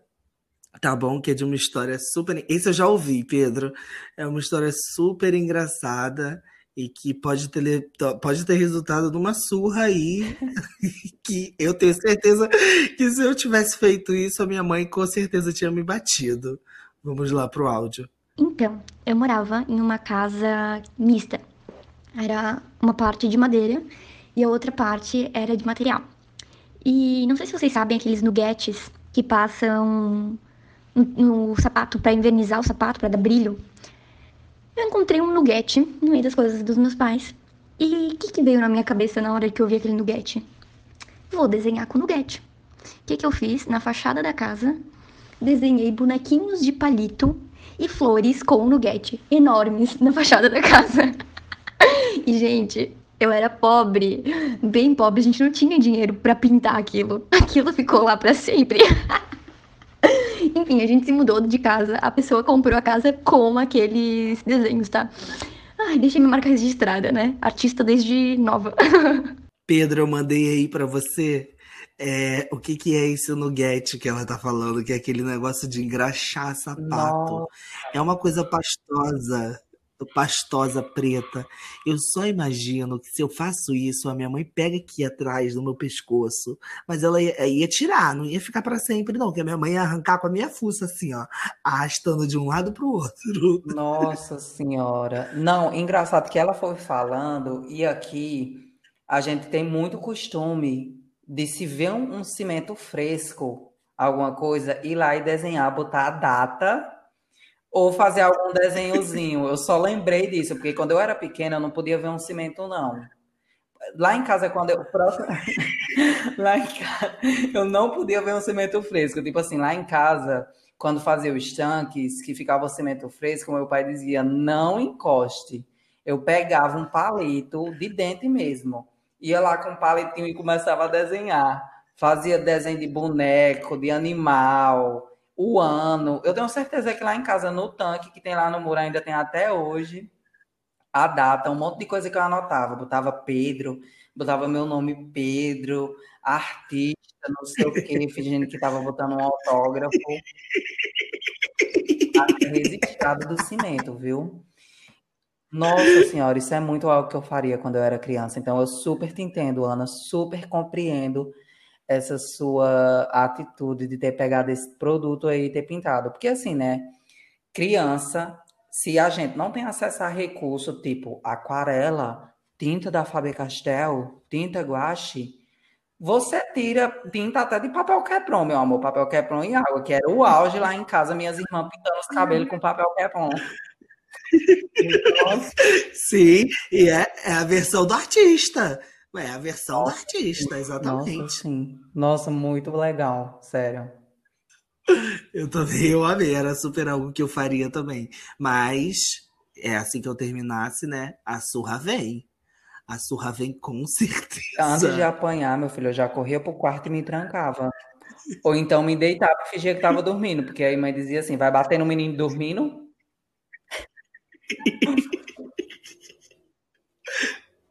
Tá bom? Que é de uma história super. Esse eu já ouvi, Pedro. É uma história super engraçada e que pode ter, pode ter resultado numa surra aí, que eu tenho certeza que se eu tivesse feito isso, a minha mãe com certeza tinha me batido. Vamos lá pro áudio.
Então, eu morava em uma casa mista. Era uma parte de madeira e a outra parte era de material. E não sei se vocês sabem aqueles nuggets que passam no sapato para invernizar o sapato, para dar brilho eu encontrei um nuggete no meio das coisas dos meus pais. E o que, que, veio na minha cabeça na hora que eu vi aquele nuggete? Vou desenhar com nuggete. O que, que eu fiz? Na fachada da casa, desenhei bonequinhos de palito e flores com nuggete enormes na fachada da casa. e, gente, eu era pobre, bem pobre, a gente não tinha dinheiro para pintar aquilo. Aquilo ficou lá para sempre. Enfim, a gente se mudou de casa, a pessoa comprou a casa com aqueles desenhos, tá? Ai, deixei minha marca registrada, né? Artista desde nova.
Pedro, eu mandei aí para você é, o que, que é esse nuggete que ela tá falando, que é aquele negócio de engraxar sapato. Nossa. É uma coisa pastosa pastosa preta. Eu só imagino que se eu faço isso, a minha mãe pega aqui atrás do meu pescoço, mas ela ia, ia tirar, não ia ficar para sempre, não, que a minha mãe ia arrancar com a minha fuça, assim, ó, arrastando de um lado pro outro.
Nossa senhora. Não, engraçado que ela foi falando, e aqui a gente tem muito costume de se ver um, um cimento fresco, alguma coisa, ir lá e desenhar, botar a data Ou fazer algum desenhozinho. Eu só lembrei disso, porque quando eu era pequena eu não podia ver um cimento, não. Lá em casa, quando eu. lá em casa, eu não podia ver um cimento fresco. Tipo assim, lá em casa, quando fazia os tanques, que ficava o cimento fresco, meu pai dizia: não encoste. Eu pegava um palito de dente mesmo. Ia lá com um palitinho e começava a desenhar. Fazia desenho de boneco, de animal, o ano. Eu tenho certeza que lá em casa, no tanque, que tem lá no muro, ainda tem até hoje, a data, um monte de coisa que eu anotava. Botava Pedro, botava meu nome Pedro, artista, não sei o quê, fingindo que estava botando um autógrafo. Registrado do cimento, viu? Nossa senhora, isso é muito algo que eu faria quando eu era criança. Então eu super te entendo, Ana, super compreendo essa sua atitude de ter pegado esse produto aí e ter pintado. Porque assim, né? Criança, se a gente não tem acesso a recurso tipo aquarela, tinta da Faber-Castell, tinta guache, você tira tinta até de papel quepron, meu amor, papel quepron e água, que era o auge lá em casa, minhas irmãs pintando os cabelos com papel quepron.
Sim, e é, é, a versão do artista. É a versão nossa, do artista, exatamente.
Nossa, sim. Nossa, muito legal, sério.
Eu também, eu amei, era super algo que eu faria também. Mas é assim que eu terminasse, né? A surra vem. A surra vem com certeza.
Antes de apanhar, meu filho, eu já corria pro quarto e me trancava. Ou então me deitava e fingia que tava dormindo, porque aí mãe dizia assim: vai bater no menino dormindo?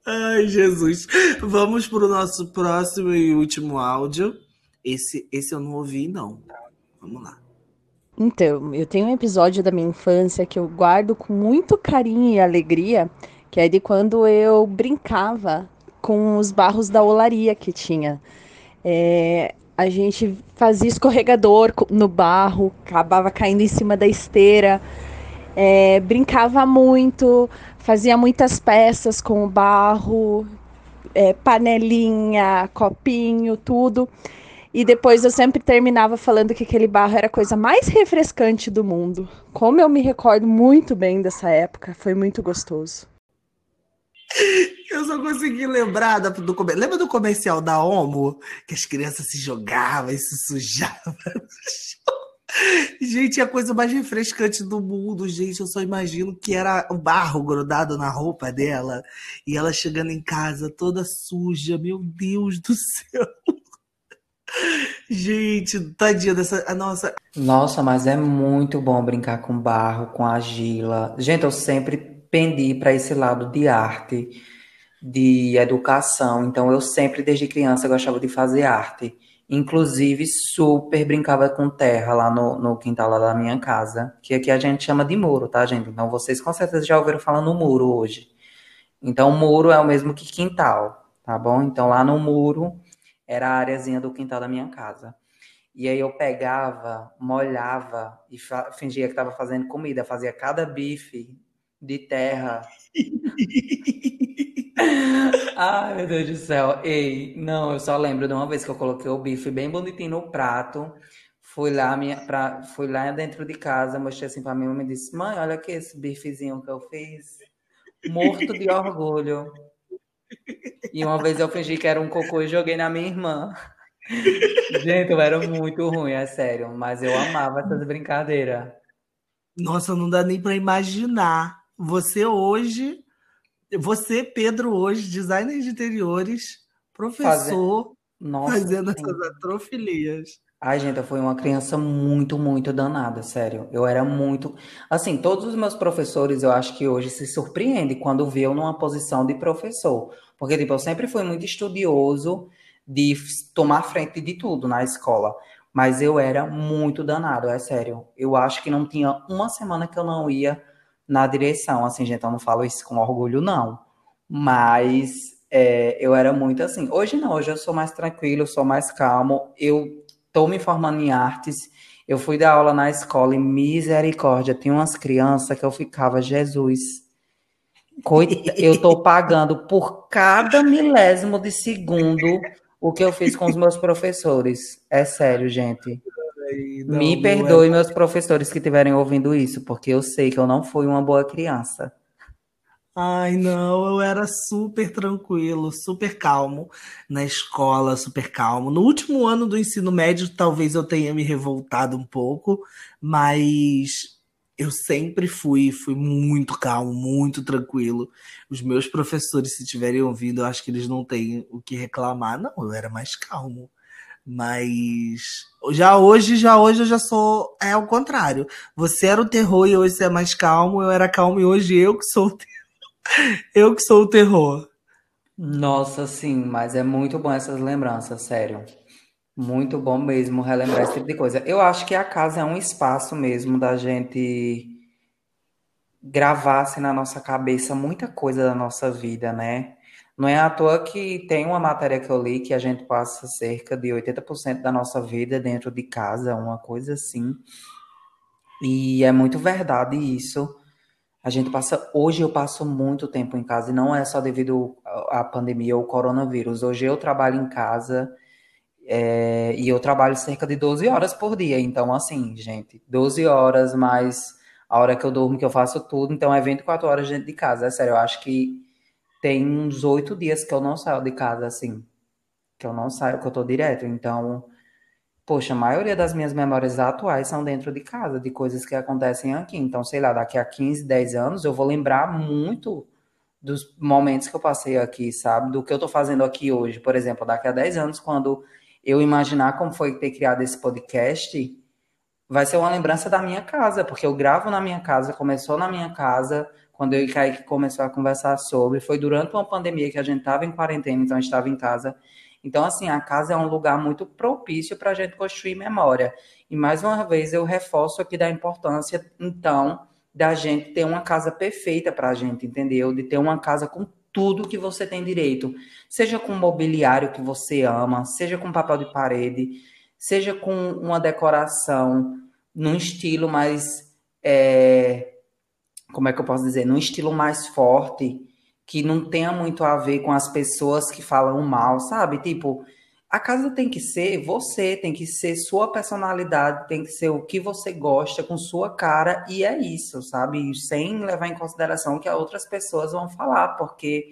Ai, Jesus. Vamos para o nosso próximo e último áudio. Esse, esse eu não ouvi, não. Vamos lá.
Então, eu tenho um episódio da minha infância que eu guardo com muito carinho e alegria, que é de quando eu brincava com os barros da olaria que tinha. É, a gente fazia escorregador no barro, acabava caindo em cima da esteira é, brincava muito, fazia muitas peças com barro, é, panelinha, copinho, tudo. E depois eu sempre terminava falando que aquele barro era a coisa mais refrescante do mundo. Como eu me recordo muito bem dessa época, foi muito gostoso.
Eu só consegui lembrar do comercial. Lembra do comercial da Omo? Que as crianças se jogavam e se sujavam Gente, é a coisa mais refrescante do mundo, gente. Eu só imagino que era o barro grudado na roupa dela e ela chegando em casa toda suja. Meu Deus do céu. Gente, tadinha dessa. Nossa.
Nossa, mas é muito bom brincar com barro, com argila. Gente, eu sempre pendi para esse lado de arte, de educação. Então, eu sempre, desde criança, gostava de fazer arte. Inclusive, super brincava com terra lá no, no quintal lá da minha casa, que aqui a gente chama de muro, tá, gente? Então, vocês com certeza já ouviram falar no muro hoje. Então, muro é o mesmo que quintal, tá bom? Então, lá no muro era a areazinha do quintal da minha casa. E aí eu pegava, molhava e fingia que estava fazendo comida, fazia cada bife de terra. Ai, meu Deus do céu. Ei, não, eu só lembro de uma vez que eu coloquei o bife bem bonitinho no prato. Fui lá, minha, pra, fui lá dentro de casa, mostrei assim pra minha mãe e disse: Mãe, olha aqui esse bifezinho que eu fiz. Morto de orgulho. E uma vez eu fingi que era um cocô e joguei na minha irmã. Gente, eu era muito ruim, é sério. Mas eu amava essas brincadeiras.
Nossa, não dá nem para imaginar. Você hoje você, Pedro, hoje, designer de interiores, professor, Nossa, fazendo sim. essas atrofilias.
Ai, gente, eu fui uma criança muito, muito danada, sério. Eu era muito. Assim, todos os meus professores, eu acho que hoje se surpreendem quando vê eu numa posição de professor. Porque, tipo, eu sempre fui muito estudioso de tomar frente de tudo na escola. Mas eu era muito danado, é sério. Eu acho que não tinha uma semana que eu não ia na direção, assim, gente, eu não falo isso com orgulho, não. Mas é, eu era muito assim. Hoje não, hoje eu sou mais tranquilo, sou mais calmo. Eu tô me formando em artes. Eu fui dar aula na escola e misericórdia, tinha umas crianças que eu ficava, Jesus, coita, eu tô pagando por cada milésimo de segundo o que eu fiz com os meus professores. É sério, gente. Me perdoe, é... meus professores que estiverem ouvindo isso, porque eu sei que eu não fui uma boa criança.
Ai, não, eu era super tranquilo, super calmo na escola, super calmo. No último ano do ensino médio, talvez eu tenha me revoltado um pouco, mas eu sempre fui, fui muito calmo, muito tranquilo. Os meus professores, se tiverem ouvido, eu acho que eles não têm o que reclamar. Não, eu era mais calmo. Mas já hoje, já hoje eu já sou é o contrário. Você era o terror e hoje você é mais calmo. Eu era calmo e hoje eu que sou o terror. Eu que sou o terror.
Nossa, sim, mas é muito bom essas lembranças, sério. Muito bom mesmo relembrar esse tipo de coisa. Eu acho que a casa é um espaço mesmo da gente gravar assim, na nossa cabeça muita coisa da nossa vida, né? Não é à toa que tem uma matéria que eu li que a gente passa cerca de 80% da nossa vida dentro de casa, uma coisa assim. E é muito verdade isso. A gente passa, hoje eu passo muito tempo em casa e não é só devido à pandemia ou ao coronavírus. Hoje eu trabalho em casa é, e eu trabalho cerca de 12 horas por dia. Então, assim, gente, 12 horas mais a hora que eu durmo, que eu faço tudo. Então, é 24 horas dentro de casa. É sério, eu acho que tem uns oito dias que eu não saio de casa, assim. Que eu não saio, que eu tô direto. Então, Poxa, a maioria das minhas memórias atuais são dentro de casa, de coisas que acontecem aqui. Então, sei lá, daqui a 15, 10 anos, eu vou lembrar muito dos momentos que eu passei aqui, sabe? Do que eu tô fazendo aqui hoje. Por exemplo, daqui a 10 anos, quando eu imaginar como foi ter criado esse podcast, vai ser uma lembrança da minha casa, porque eu gravo na minha casa, começou na minha casa, quando eu e Kaique começou a conversar sobre, foi durante uma pandemia que a gente estava em quarentena, então estava em casa, então, assim, a casa é um lugar muito propício para a gente construir memória. E mais uma vez eu reforço aqui da importância, então, da gente ter uma casa perfeita para a gente, entendeu? De ter uma casa com tudo que você tem direito. Seja com mobiliário que você ama, seja com papel de parede, seja com uma decoração num estilo mais. É, como é que eu posso dizer? Num estilo mais forte que não tenha muito a ver com as pessoas que falam mal, sabe? Tipo, a casa tem que ser você, tem que ser sua personalidade, tem que ser o que você gosta com sua cara, e é isso, sabe? Sem levar em consideração o que as outras pessoas vão falar, porque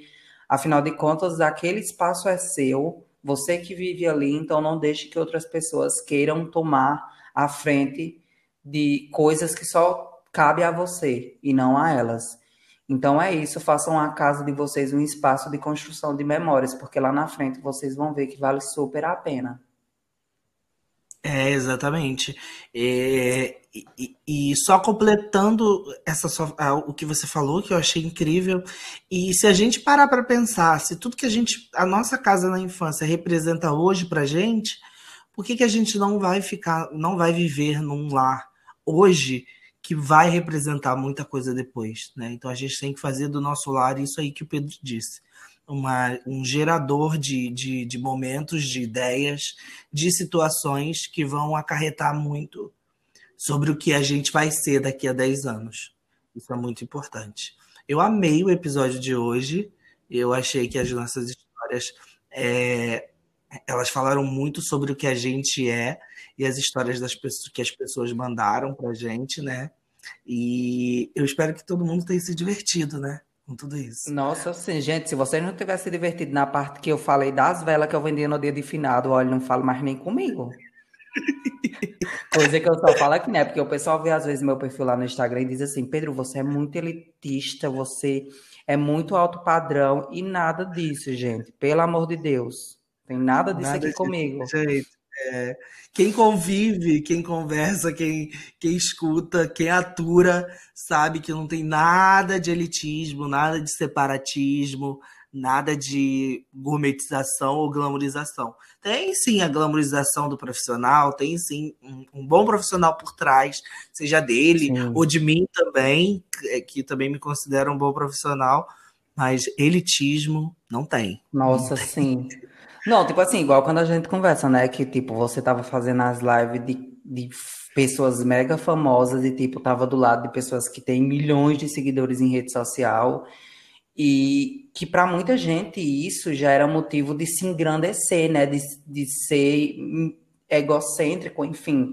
afinal de contas, aquele espaço é seu, você que vive ali, então não deixe que outras pessoas queiram tomar a frente de coisas que só cabe a você e não a elas. Então é isso, façam a casa de vocês um espaço de construção de memórias, porque lá na frente vocês vão ver que vale super a pena.
É, exatamente. É, e, e, só completando essa o que você falou, que eu achei incrível, e se a gente parar para pensar, se tudo que a gente, a nossa casa na infância representa hoje para gente, por que, que a gente não vai ficar, não vai viver num lar hoje que vai representar muita coisa depois. Né? Então a gente tem que fazer do nosso lar isso aí que o Pedro disse. Uma, um gerador de, de, de momentos, de ideias, de situações que vão acarretar muito sobre o que a gente vai ser daqui a 10 anos. Isso é muito importante. Eu amei o episódio de hoje. Eu achei que as nossas histórias é, elas falaram muito sobre o que a gente é e as histórias das pessoas que as pessoas mandaram pra gente, né? E eu espero que todo mundo tenha se divertido, né? Com tudo isso.
Nossa, sim, gente, se vocês não tivessem se divertido na parte que eu falei das velas que eu vendia no dia de finado, olha, não falo mais nem comigo. Coisa que eu só falo aqui, né? Porque o pessoal vê às vezes meu perfil lá no Instagram e diz assim: Pedro, você é muito elitista, você é muito alto padrão e nada disso, gente. Pelo amor de Deus. Tem nada disso nada aqui comigo.
Jeito. É, quem convive, quem conversa, quem, quem escuta, quem atura, sabe que não tem nada de elitismo, nada de separatismo, nada de gourmetização ou glamorização. Tem sim a glamorização do profissional, tem sim um, um bom profissional por trás, seja dele sim. ou de mim também, que também me considero um bom profissional, mas elitismo não tem.
Nossa,
não tem.
sim. Não, tipo assim, igual quando a gente conversa, né? Que tipo, você tava fazendo as lives de, de pessoas mega famosas e tipo, tava do lado de pessoas que têm milhões de seguidores em rede social. E que para muita gente isso já era motivo de se engrandecer, né? De, de ser egocêntrico, enfim,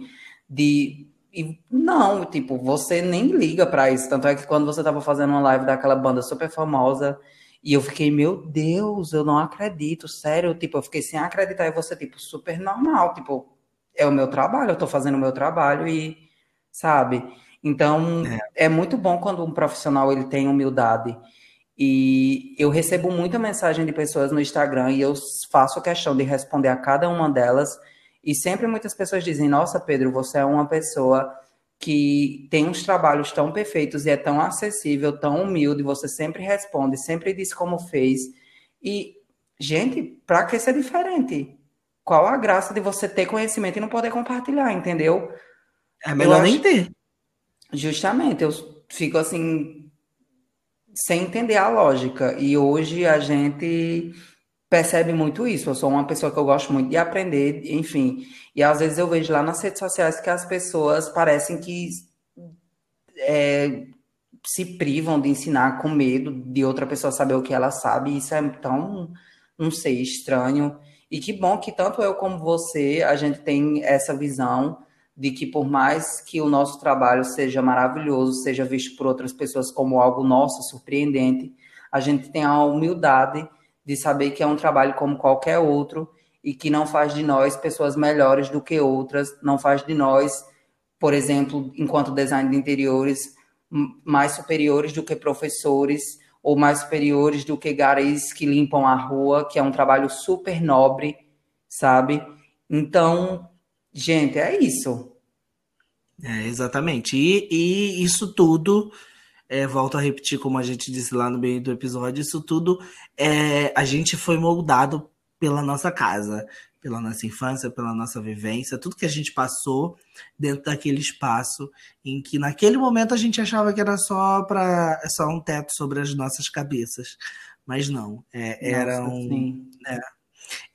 de e não, tipo, você nem liga para isso. Tanto é que quando você tava fazendo uma live daquela banda super famosa, e eu fiquei, meu Deus, eu não acredito, sério, tipo, eu fiquei sem acreditar e você, tipo, super normal, tipo, é o meu trabalho, eu tô fazendo o meu trabalho e, sabe? Então, é. é muito bom quando um profissional ele tem humildade. E eu recebo muita mensagem de pessoas no Instagram e eu faço questão de responder a cada uma delas. E sempre muitas pessoas dizem: Nossa, Pedro, você é uma pessoa que tem uns trabalhos tão perfeitos e é tão acessível, tão humilde, você sempre responde, sempre diz como fez. E, gente, para que ser diferente? Qual a graça de você ter conhecimento e não poder compartilhar, entendeu?
É melhor nem ter.
Justamente, eu fico assim, sem entender a lógica. E hoje a gente percebe muito isso. Eu sou uma pessoa que eu gosto muito de aprender, enfim. E às vezes eu vejo lá nas redes sociais que as pessoas parecem que é, se privam de ensinar com medo de outra pessoa saber o que ela sabe. Isso é tão, não sei, estranho. E que bom que tanto eu como você, a gente tem essa visão de que por mais que o nosso trabalho seja maravilhoso, seja visto por outras pessoas como algo nosso, surpreendente, a gente tem a humildade de saber que é um trabalho como qualquer outro e que não faz de nós pessoas melhores do que outras, não faz de nós, por exemplo, enquanto design de interiores, mais superiores do que professores ou mais superiores do que garis que limpam a rua, que é um trabalho super nobre, sabe? Então, gente, é isso.
É, exatamente. E, e isso tudo é, volto a repetir, como a gente disse lá no meio do episódio, isso tudo é, a gente foi moldado pela nossa casa, pela nossa infância, pela nossa vivência, tudo que a gente passou dentro daquele espaço em que naquele momento a gente achava que era só para só um teto sobre as nossas cabeças, mas não, é, era nossa, um, né,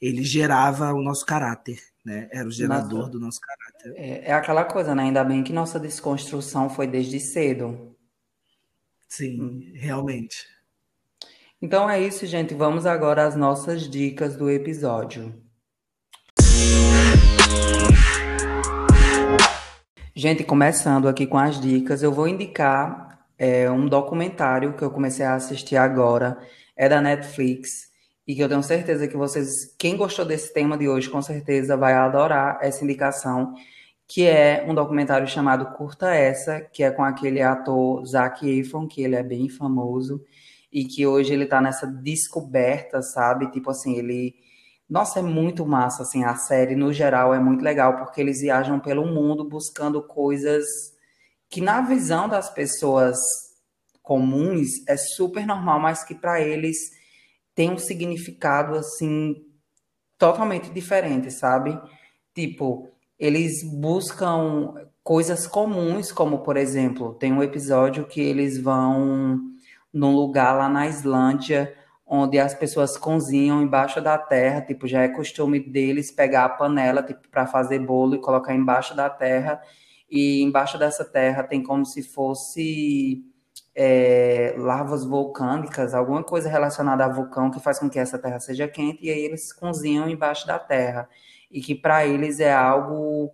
ele gerava o nosso caráter, né? Era o gerador nossa, do nosso caráter.
É, é aquela coisa, né? Ainda bem que nossa desconstrução foi desde cedo.
Sim, hum. realmente.
Então é isso, gente. Vamos agora às nossas dicas do episódio. Gente, começando aqui com as dicas, eu vou indicar é, um documentário que eu comecei a assistir agora, é da Netflix, e que eu tenho certeza que vocês, quem gostou desse tema de hoje, com certeza vai adorar essa indicação, que é um documentário chamado Curta Essa, que é com aquele ator Zac Efron, que ele é bem famoso, e que hoje ele tá nessa descoberta, sabe? Tipo assim, ele... Nossa, é muito massa, assim, a série no geral é muito legal, porque eles viajam pelo mundo buscando coisas que na visão das pessoas comuns é super normal, mas que para eles tem um significado, assim, totalmente diferente, sabe? Tipo, eles buscam coisas comuns, como por exemplo, tem um episódio que eles vão num lugar lá na Islândia onde as pessoas cozinham embaixo da terra, tipo, já é costume deles pegar a panela, tipo, para fazer bolo e colocar embaixo da terra, e embaixo dessa terra tem como se fosse é, lavas vulcânicas, alguma coisa relacionada a vulcão que faz com que essa terra seja quente, e aí eles cozinham embaixo da terra e que para eles é algo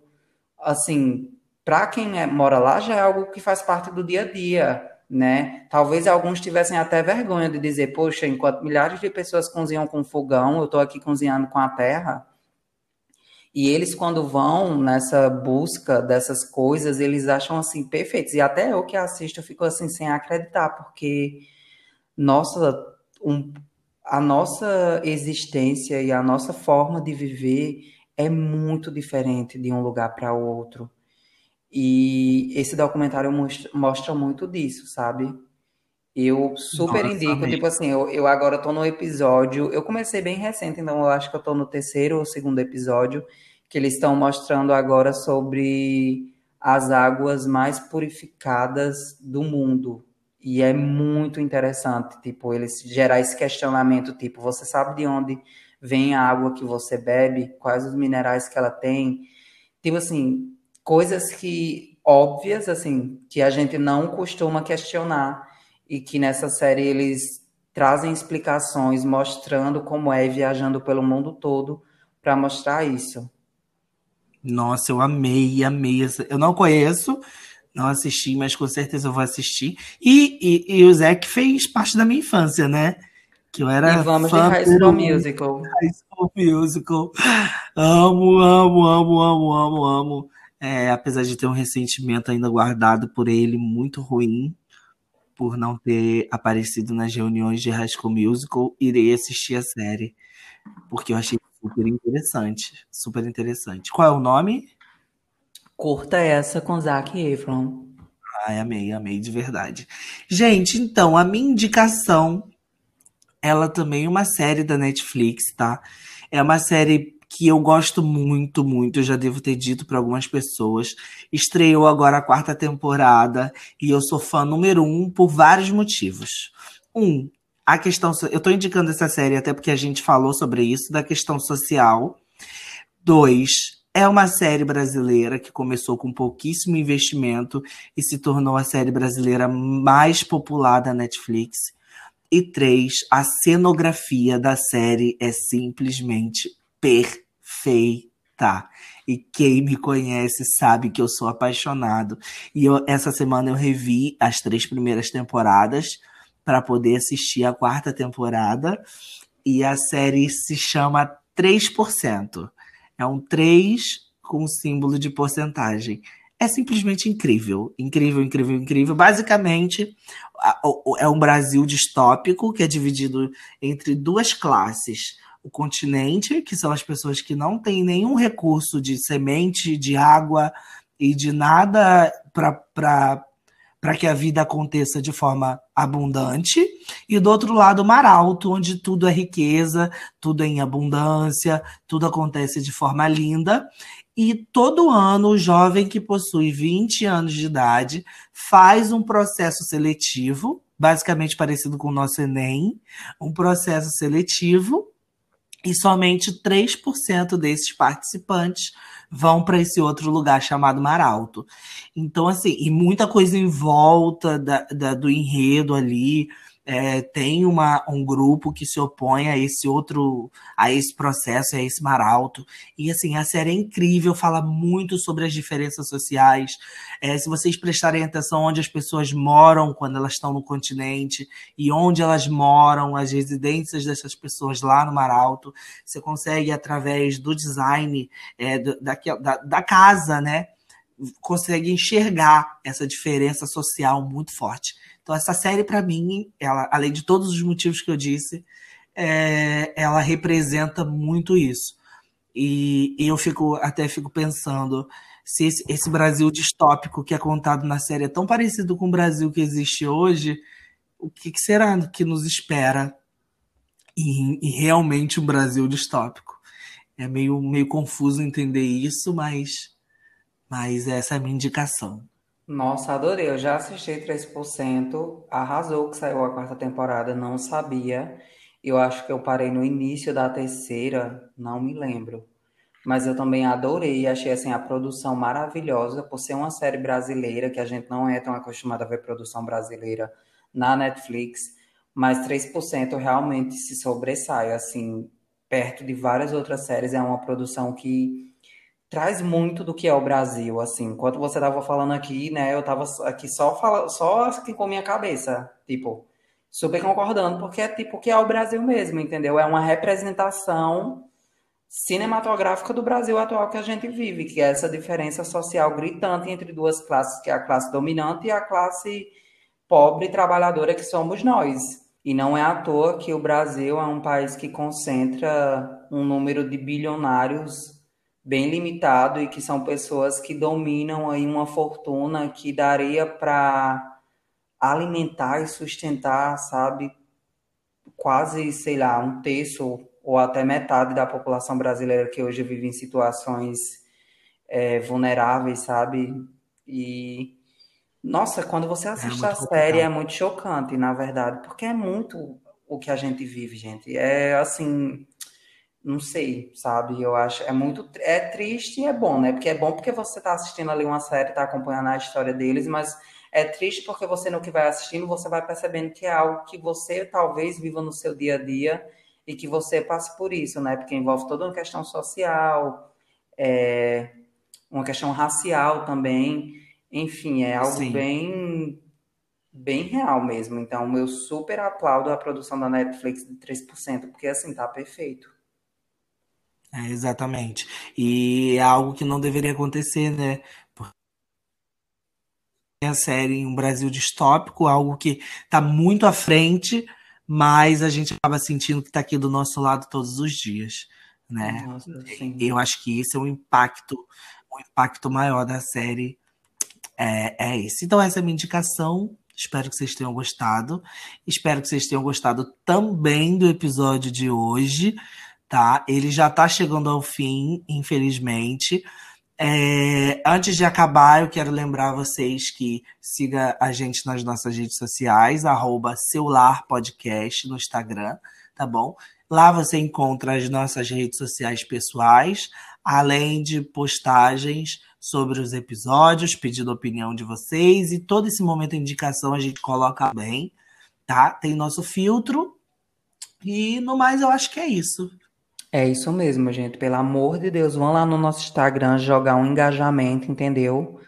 assim, para quem é, mora lá já é algo que faz parte do dia a dia, né? Talvez alguns tivessem até vergonha de dizer, poxa, enquanto milhares de pessoas cozinham com fogão, eu estou aqui cozinhando com a terra. E eles, quando vão nessa busca dessas coisas, eles acham assim perfeitos. E até eu que assisto, eu fico assim sem acreditar, porque nossa, um, a nossa existência e a nossa forma de viver é muito diferente de um lugar para o outro. E esse documentário mostra, muito disso, sabe? Eu super Nossa, indico, tipo assim, eu, eu agora tô no episódio, eu comecei bem recente, então eu acho que eu tô no terceiro ou segundo episódio, que eles estão mostrando agora sobre as águas mais purificadas do mundo. E é muito interessante, tipo, eles gerar esse questionamento, tipo, você sabe de onde vem a água que você bebe, quais os minerais que ela tem. Tipo assim, coisas que óbvias, assim, que a gente não costuma questionar e que nessa série eles trazem explicações mostrando como é viajando pelo mundo todo para mostrar isso.
Nossa, eu amei, amei. Eu não conheço, não assisti, mas com certeza eu vou assistir. E, e, e o Zac fez parte da minha infância, né? Que eu era
E vamos de
fã
High School Musical.
High School Musical. Amo, amo, amo, amo, amo, amo. É, apesar de ter um ressentimento ainda guardado por ele, muito ruim, por não ter aparecido nas reuniões de High School Musical, irei assistir a série, porque eu achei super interessante, super interessante. Qual é o nome?
Curta essa com Zac Efron.
Ai, amei, amei de verdade. Gente, então, a minha indicação, ela também é uma série da Netflix, tá? É uma série que eu gosto muito, muito, eu já devo ter dito para algumas pessoas. Estreou agora a quarta temporada e eu sou fã número um por vários motivos. Um, a questão. Eu tô indicando essa série até porque a gente falou sobre isso, da questão social. Dois, é uma série brasileira que começou com pouquíssimo investimento e se tornou a série brasileira mais popular da Netflix. E três, a cenografia da série é simplesmente perfeita. E quem me conhece sabe que eu sou apaixonado. E eu- essa semana eu revi as três primeiras temporadas para poder assistir a quarta temporada. E a série se chama 3%. É um 3 com símbolo de porcentagem. É simplesmente incrível. Incrível, incrível, incrível. Basicamente, é um Brasil distópico que é dividido entre duas classes. O continente, que são as pessoas que não têm nenhum recurso de semente, de água e de nada para que a vida aconteça de forma abundante. E do outro lado, o Mar Alto, onde tudo é riqueza, tudo é em abundância, tudo acontece de forma linda. E todo ano, o jovem que possui 20 anos de idade faz um processo seletivo, basicamente parecido com o nosso Enem, um processo seletivo, e somente 3% desses participantes vão para esse outro lugar chamado Mar Alto. Então, assim, e muita coisa em volta da, da- do enredo ali. É, tem uma, um grupo que se opõe a esse outro, a esse processo, a esse mar alto. E assim, a série é incrível, fala muito sobre as diferenças sociais. É, se vocês prestarem atenção onde as pessoas moram quando elas estão no continente e onde elas moram, as residências dessas pessoas lá no Mar Alto, você consegue, através do design é, daquela- da, da casa, né? Consegue enxergar essa diferença social muito forte. Então, essa série, para mim, ela, além de todos os motivos que eu disse, é, ela representa muito isso. E, e eu fico até fico pensando se esse, esse Brasil distópico que é contado na série é tão parecido com o Brasil que existe hoje, o que, que será que nos espera em, em realmente um Brasil distópico? É meio, meio confuso entender isso, mas, mas essa é a minha indicação.
Nossa, adorei. Eu já assisti 3%. Arrasou que saiu a quarta temporada, não sabia. Eu acho que eu parei no início da terceira, não me lembro. Mas eu também adorei, achei assim a produção maravilhosa, por ser uma série brasileira, que a gente não é tão acostumado a ver produção brasileira na Netflix, mas 3% realmente se sobressai, assim, perto de várias outras séries, é uma produção que traz muito do que é o Brasil, assim. Enquanto você tava falando aqui, né, eu tava aqui só falando, só aqui com minha cabeça, tipo, super concordando, porque é tipo que é o Brasil mesmo, entendeu? É uma representação cinematográfica do Brasil atual que a gente vive, que é essa diferença social gritante entre duas classes, que é a classe dominante e a classe pobre e trabalhadora que somos nós. E não é à toa que o Brasil é um país que concentra um número de bilionários bem limitado e que são pessoas que dominam aí uma fortuna que daria para alimentar e sustentar, sabe, quase, sei lá, um terço ou até metade da população brasileira que hoje vive em situações é, vulneráveis, sabe? E nossa, quando você assiste
muito
a série é muito chocante, na verdade, porque é muito o que a gente vive, gente. É assim, não sei, sabe? Eu acho é muito é triste e é bom, né? Porque é bom porque você tá assistindo ali uma série, tá acompanhando a história deles, mas é triste porque você no que vai assistindo, você vai percebendo que é algo que você talvez viva no seu dia a dia e que você passe por isso, né? Porque envolve toda uma questão social, é, uma questão racial também. Enfim, é algo
Sim.
bem bem real mesmo. Então, eu super aplaudo a produção da Netflix de 3%, porque assim, tá perfeito.
É, exatamente. E é algo que não deveria acontecer, né? Porque a série em um Brasil distópico, algo que está muito à frente, mas a gente acaba sentindo que está aqui do nosso lado todos os dias, né?
Nossa.
Eu acho que esse é o impacto, o impacto maior da série é, é esse. Então essa é a minha indicação. Espero que vocês tenham gostado. Espero que vocês tenham gostado também do episódio de hoje, tá? Ele já tá chegando ao fim, infelizmente. É, antes de acabar, eu quero lembrar vocês que siga a gente nas nossas redes sociais, arroba no Instagram, tá bom? Lá você encontra as nossas redes sociais pessoais, além de postagens sobre os episódios, pedindo a opinião de vocês, e todo esse momento de indicação a gente coloca bem, tá? Tem nosso filtro, e no mais eu acho que é isso.
É isso mesmo, gente. Pelo amor de Deus, vão lá no nosso Instagram jogar um engajamento, entendeu?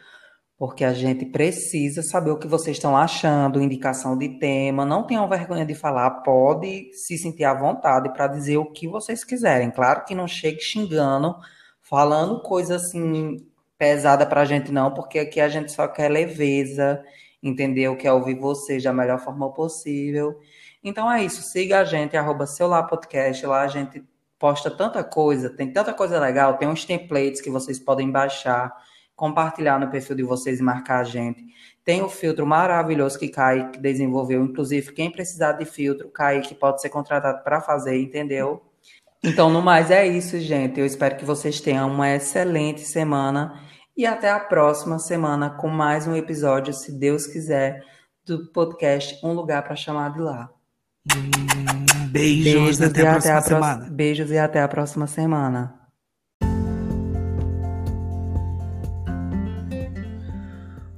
Porque a gente precisa saber o que vocês estão achando, indicação de tema. Não tenham vergonha de falar, pode se sentir à vontade para dizer o que vocês quiserem. Claro que não chegue xingando, falando coisa assim pesada pra gente, não, porque aqui a gente só quer leveza, entendeu? Quer ouvir vocês da melhor forma possível. Então é isso, siga a gente, arroba podcast, lá a gente posta tanta coisa, tem tanta coisa legal, tem uns templates que vocês podem baixar, compartilhar no perfil de vocês e marcar a gente. Tem o filtro maravilhoso que Kaique desenvolveu, inclusive quem precisar de filtro, Kaique pode ser contratado para fazer, entendeu? Então, no mais é isso, gente. Eu espero que vocês tenham uma excelente semana e até a próxima semana com mais um episódio, se Deus quiser, do podcast Um Lugar para Chamar de Lá.
Hum, beijos, até,
e
a próxima
pró-
semana.
Beijos e até a próxima semana.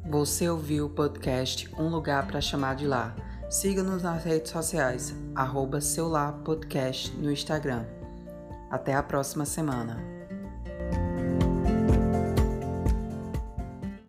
Você ouviu o podcast Um Lugar para Chamar de Lá. Siga-nos nas redes sociais, arroba seu lá podcast no Instagram. Até a próxima semana.